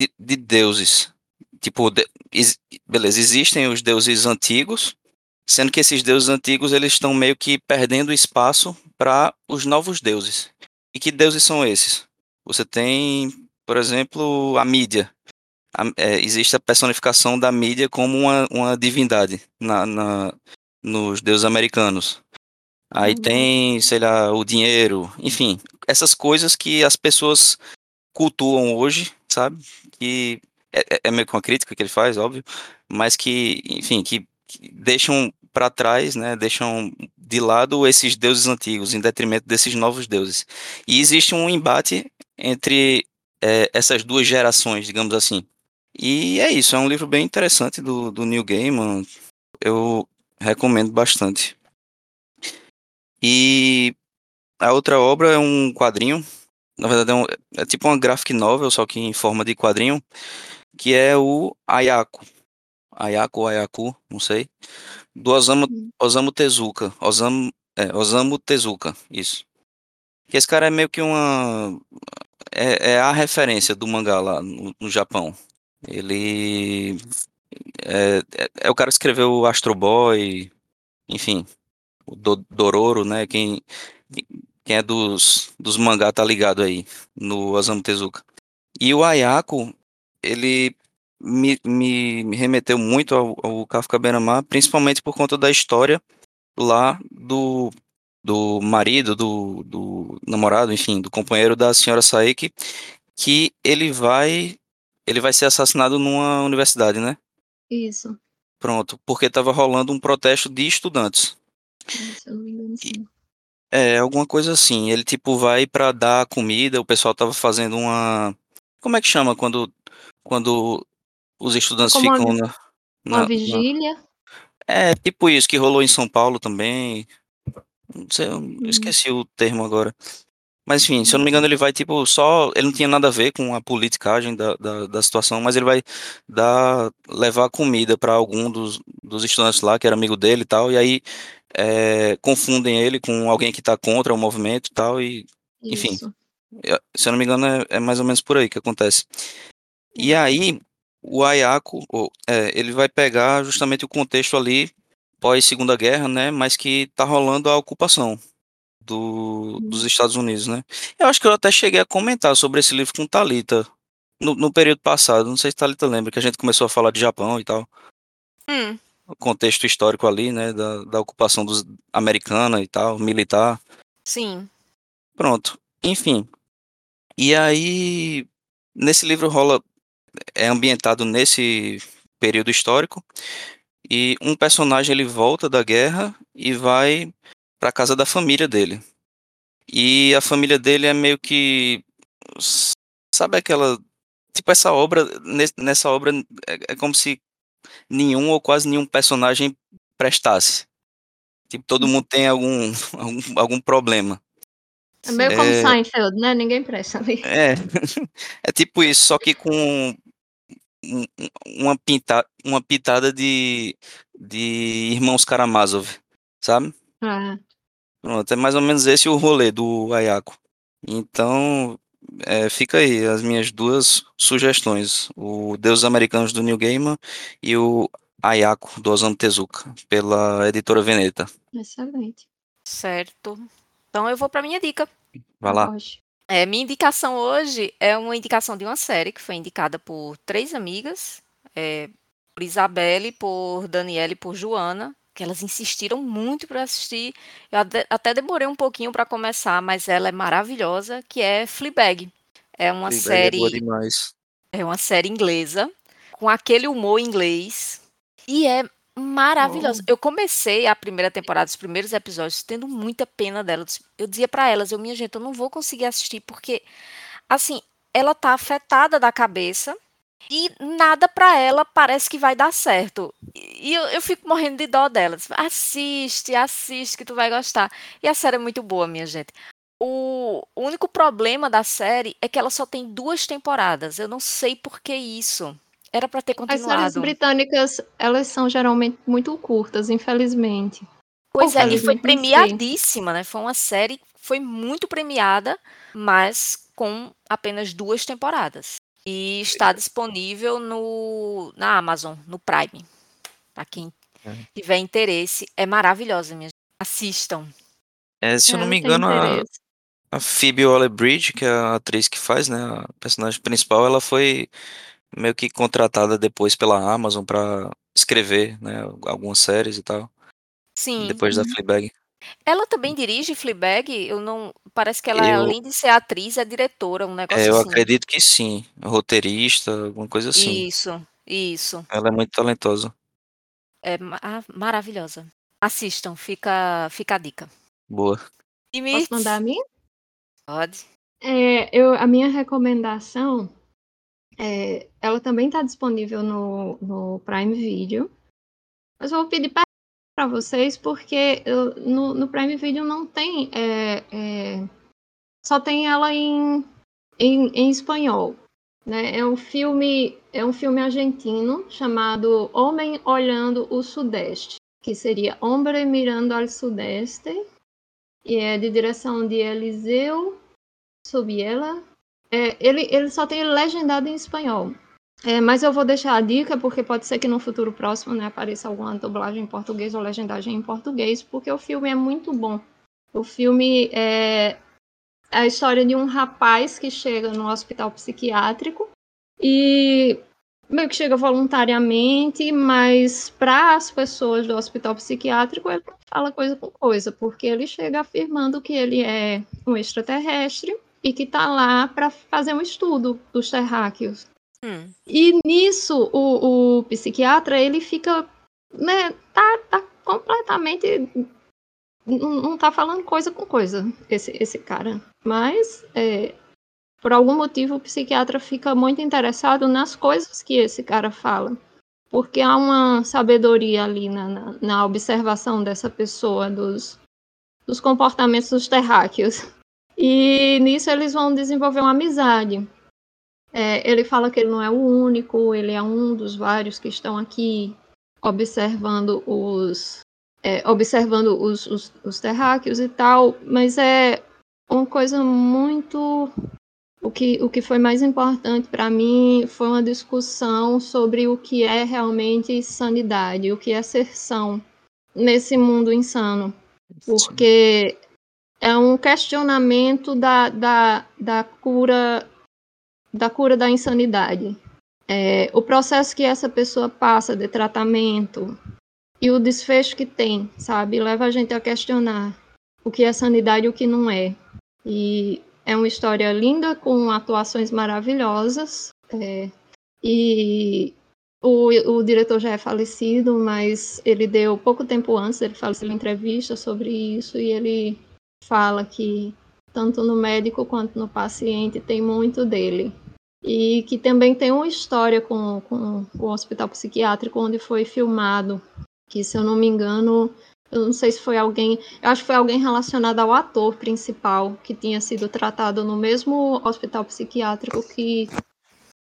de, de deuses. Tipo, de- ex- beleza, existem os deuses antigos, sendo que esses deuses antigos eles estão meio que perdendo espaço para os novos deuses. E que deuses são esses? Você tem, por exemplo, a mídia. A- é, existe a personificação da mídia como uma, uma divindade na, na- nos deuses americanos. Aí Uhum. tem, sei lá, o dinheiro, enfim, essas coisas que as pessoas cultuam hoje, sabe? Que é, é- é meio que uma crítica que ele faz, óbvio, mas que, enfim, que, que deixam para trás, né? Deixam de lado esses deuses antigos em detrimento desses novos deuses. E existe um embate entre é, essas duas gerações, digamos assim. E é isso, é um livro bem interessante do, do Neil Gaiman. eu recomendo bastante. E a outra obra é um quadrinho, na verdade é, um, é tipo uma graphic novel, só que em forma de quadrinho, que é o Ayako. Ayako, Ayaku, não sei. Do Osamu. Osamu Tezuka. Osamu, é, Osamu Tezuka, isso. Que esse cara é meio que uma. É, é a referência do mangá lá no, no Japão. Ele. É, é, é o cara que escreveu o Astro Boy, enfim, o Do, Dororo, né? Quem, quem é dos, dos mangá tá ligado aí no Osamu Tezuka. E o Ayako, ele me, me, me remeteu muito ao, ao Kafka Benamar, principalmente por conta da história lá do, do marido, do, do namorado, enfim, do companheiro da senhora Saeki, que ele vai ele vai ser assassinado numa universidade, né? Isso. Pronto, porque estava rolando um protesto de estudantes. Se eu não me engano, sim. É, alguma coisa assim. Ele tipo vai para dar comida, o pessoal tava fazendo uma Como é que chama quando quando os estudantes Como uma ficam na, Uma na- na- vigília. É, tipo isso que rolou em São Paulo também. Não sei, eu Hum. esqueci o termo agora. Mas enfim, se eu não me engano, ele vai tipo só. Ele não tinha nada a ver com a politicagem da, da, da situação, mas ele vai dar, levar comida para algum dos, dos estudantes lá, que era amigo dele e tal, e aí é, confundem ele com alguém que tá contra o movimento e tal, e Enfim. Isso. se eu não me engano, é, é mais ou menos por aí que acontece. E aí, o Ayako, é, ele vai pegar justamente o contexto ali pós Segunda Guerra, né? Mas que tá rolando a ocupação do, dos Estados Unidos, né? Eu acho que eu até cheguei a comentar sobre esse livro com Talita no, no período passado. Não sei se Talita lembra que a gente começou a falar de Japão e tal, Hum, o contexto histórico ali, né? Da, da ocupação dos americana e tal, militar. sim. Pronto. Enfim. E aí, nesse livro rola. É ambientado nesse período histórico. E um personagem ele volta da guerra e vai para casa da família dele. E a família dele é meio que. Sabe aquela. Tipo, essa obra. nes- Nessa obra é, é como se nenhum ou quase nenhum personagem prestasse. Tipo, todo mundo tem algum, algum, algum problema. É meio como É. Seinfeld, né? Ninguém presta ali. É, é tipo isso, só que com uma, pinta, uma pitada de, de Irmãos Karamazov, sabe? Ah, Pronto, é mais ou menos esse o rolê do Ayako. Então, é, fica aí as minhas duas sugestões: o Deus Americanos do Neil Gaiman e o Ayako do Osamu Tezuka, pela editora Veneta. excelente. Certo. Então eu vou para minha dica. Vai lá. Roche. É, minha indicação hoje é uma indicação de uma série que foi indicada por três amigas, é, por Isabelle, por Daniela e por Joana, que elas insistiram muito para assistir. Eu até demorei um pouquinho para começar, mas ela é maravilhosa, que é Fleabag. É uma Fleabag é boa série demais. é uma série inglesa, com aquele humor inglês. E é maravilhosa. Eu comecei a primeira temporada, os primeiros episódios, tendo muita pena dela. Eu dizia pra elas, eu, minha gente, eu não vou conseguir assistir, porque, assim, ela tá afetada da cabeça e nada pra ela parece que vai dar certo. E eu, eu fico morrendo de dó delas. Assiste, assiste, que tu vai gostar. E a série é muito boa, minha gente. O único problema da série é que ela só tem duas temporadas. Eu não sei por que isso. Era pra ter As séries continuado. britânicas, elas são geralmente muito curtas, infelizmente. Pois é, e foi sei. premiadíssima, né? Foi uma série que foi muito premiada, mas com apenas duas temporadas. E está disponível no, na Amazon, no Prime. Pra quem É. tiver interesse, é maravilhosa, minha gente. Assistam. É, se eu É, não me tenho engano, a. A Phoebe Waller-Bridge, que é a atriz que faz, né, a personagem principal, ela foi meio que contratada depois pela Amazon pra escrever, né, algumas séries e tal, Sim. depois da. Fleabag. Ela também dirige Fleabag? Eu não. Parece que ela, Eu- além de ser atriz, é diretora, um negócio É, eu assim. acredito que sim, roteirista, alguma coisa assim. Isso, isso. Ela é muito talentosa. É ah, maravilhosa. Assistam, fica, fica a dica. Boa. E Posso mandar a minha? Pode. É, eu, a minha recomendação, é, ela também está disponível no, no Prime Video. Mas vou pedir para vocês, porque eu, no, no, Prime Video não tem. É, é, só tem ela em, em, em espanhol. Né? É um filme é um filme argentino chamado Homem Olhando o Sudeste, que seria Hombre Mirando al Sudeste, e é de direção de Eliseu Subiela. É, ele, ele só tem legendado em espanhol. É, mas eu vou deixar a dica, porque pode ser que no futuro próximo né, apareça alguma dublagem em português ou legendagem em português, porque o filme é muito bom. O filme é a história de um rapaz que chega no hospital psiquiátrico e meio que chega voluntariamente, mas para as pessoas do hospital psiquiátrico ele fala coisa com coisa, porque ele chega afirmando que ele é um extraterrestre e que está lá para fazer um estudo dos terráqueos. Hum. E nisso, o, o, psiquiatra, ele fica, né, tá, tá completamente, não, não tá falando coisa com coisa, esse, esse cara. Mas, é, por algum motivo, o psiquiatra fica muito interessado nas coisas que esse cara fala. Porque há uma sabedoria ali na, na, na observação dessa pessoa, dos, dos comportamentos dos terráqueos. E nisso eles vão desenvolver uma amizade. É, ele fala que ele não é o único, ele é um dos vários que estão aqui observando os é, observando os, os, os, terráqueos e tal, mas é uma coisa muito o que, o que foi mais importante para mim foi uma discussão sobre o que é realmente sanidade, o que é ser são nesse mundo insano. Porque é um questionamento da, da, da cura da cura da insanidade. É, o processo que essa pessoa passa de tratamento e o desfecho que tem, sabe, leva a gente a questionar o que é sanidade e o que não é. E é uma história linda, com atuações maravilhosas. É, e o, o, diretor já é falecido, mas ele deu pouco tempo antes, ele faleceu em entrevista sobre isso, e ele fala que tanto no médico quanto no paciente, tem muito dele. E que também tem uma história com, com o hospital psiquiátrico onde foi filmado, que se eu não me engano, eu não sei se foi alguém, eu acho que foi alguém relacionado ao ator principal que tinha sido tratado no mesmo hospital psiquiátrico que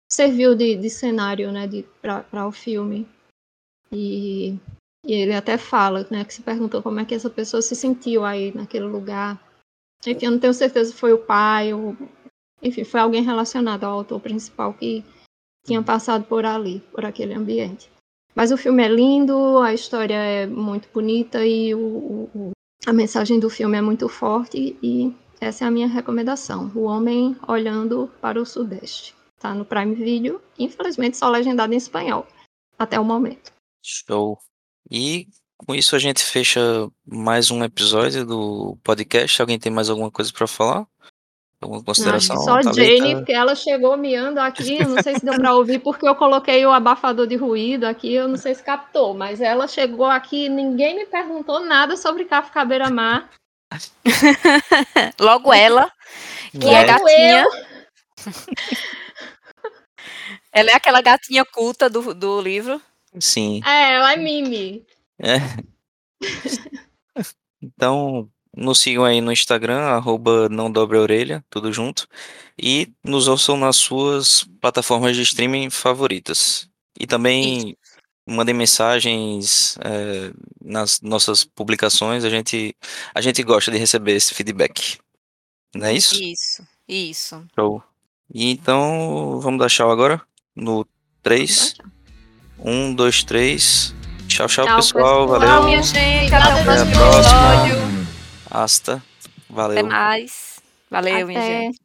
serviu de, de cenário, né, para o filme. E, e ele até fala, né, que se perguntou como é que essa pessoa se sentiu aí naquele lugar. Enfim, eu não tenho certeza se foi o pai, ou, enfim, foi alguém relacionado ao autor principal que tinha passado por ali, por aquele ambiente. Mas o filme é lindo, a história é muito bonita e o, o, a mensagem do filme é muito forte e essa é a minha recomendação. O Homem Olhando para o Sudeste. Tá no Prime Video, infelizmente só legendado em espanhol, até o momento. Show. E com isso a gente fecha mais um episódio do podcast. Alguém tem mais alguma coisa para falar? Alguma consideração? Não, só Jane, porque ela chegou miando aqui. Eu não sei se deu para ouvir, porque eu coloquei o abafador de ruído aqui. Eu não sei se captou, mas ela chegou aqui. Ninguém me perguntou nada sobre Kafka Beira-Mar. Logo ela, que é Logo é gatinha. ela é aquela gatinha culta do, do livro. Sim. É, ela é Mimi. É. Então, nos sigam aí no Instagram, arroba não dobre a orelha, tudo junto. E nos ouçam nas suas plataformas de streaming favoritas. E também Isso. mandem mensagens é, nas nossas publicações, a gente, a gente gosta de receber esse feedback. Não é isso? Isso, isso. Show. E então, vamos dar tchau agora? No 3. 1, 2, 3. Tchau, tchau, tchau pessoal. pessoal. Valeu. minha gente. Até o próximo episódio. Hasta. Valeu. Até mais. Valeu, Até. minha gente.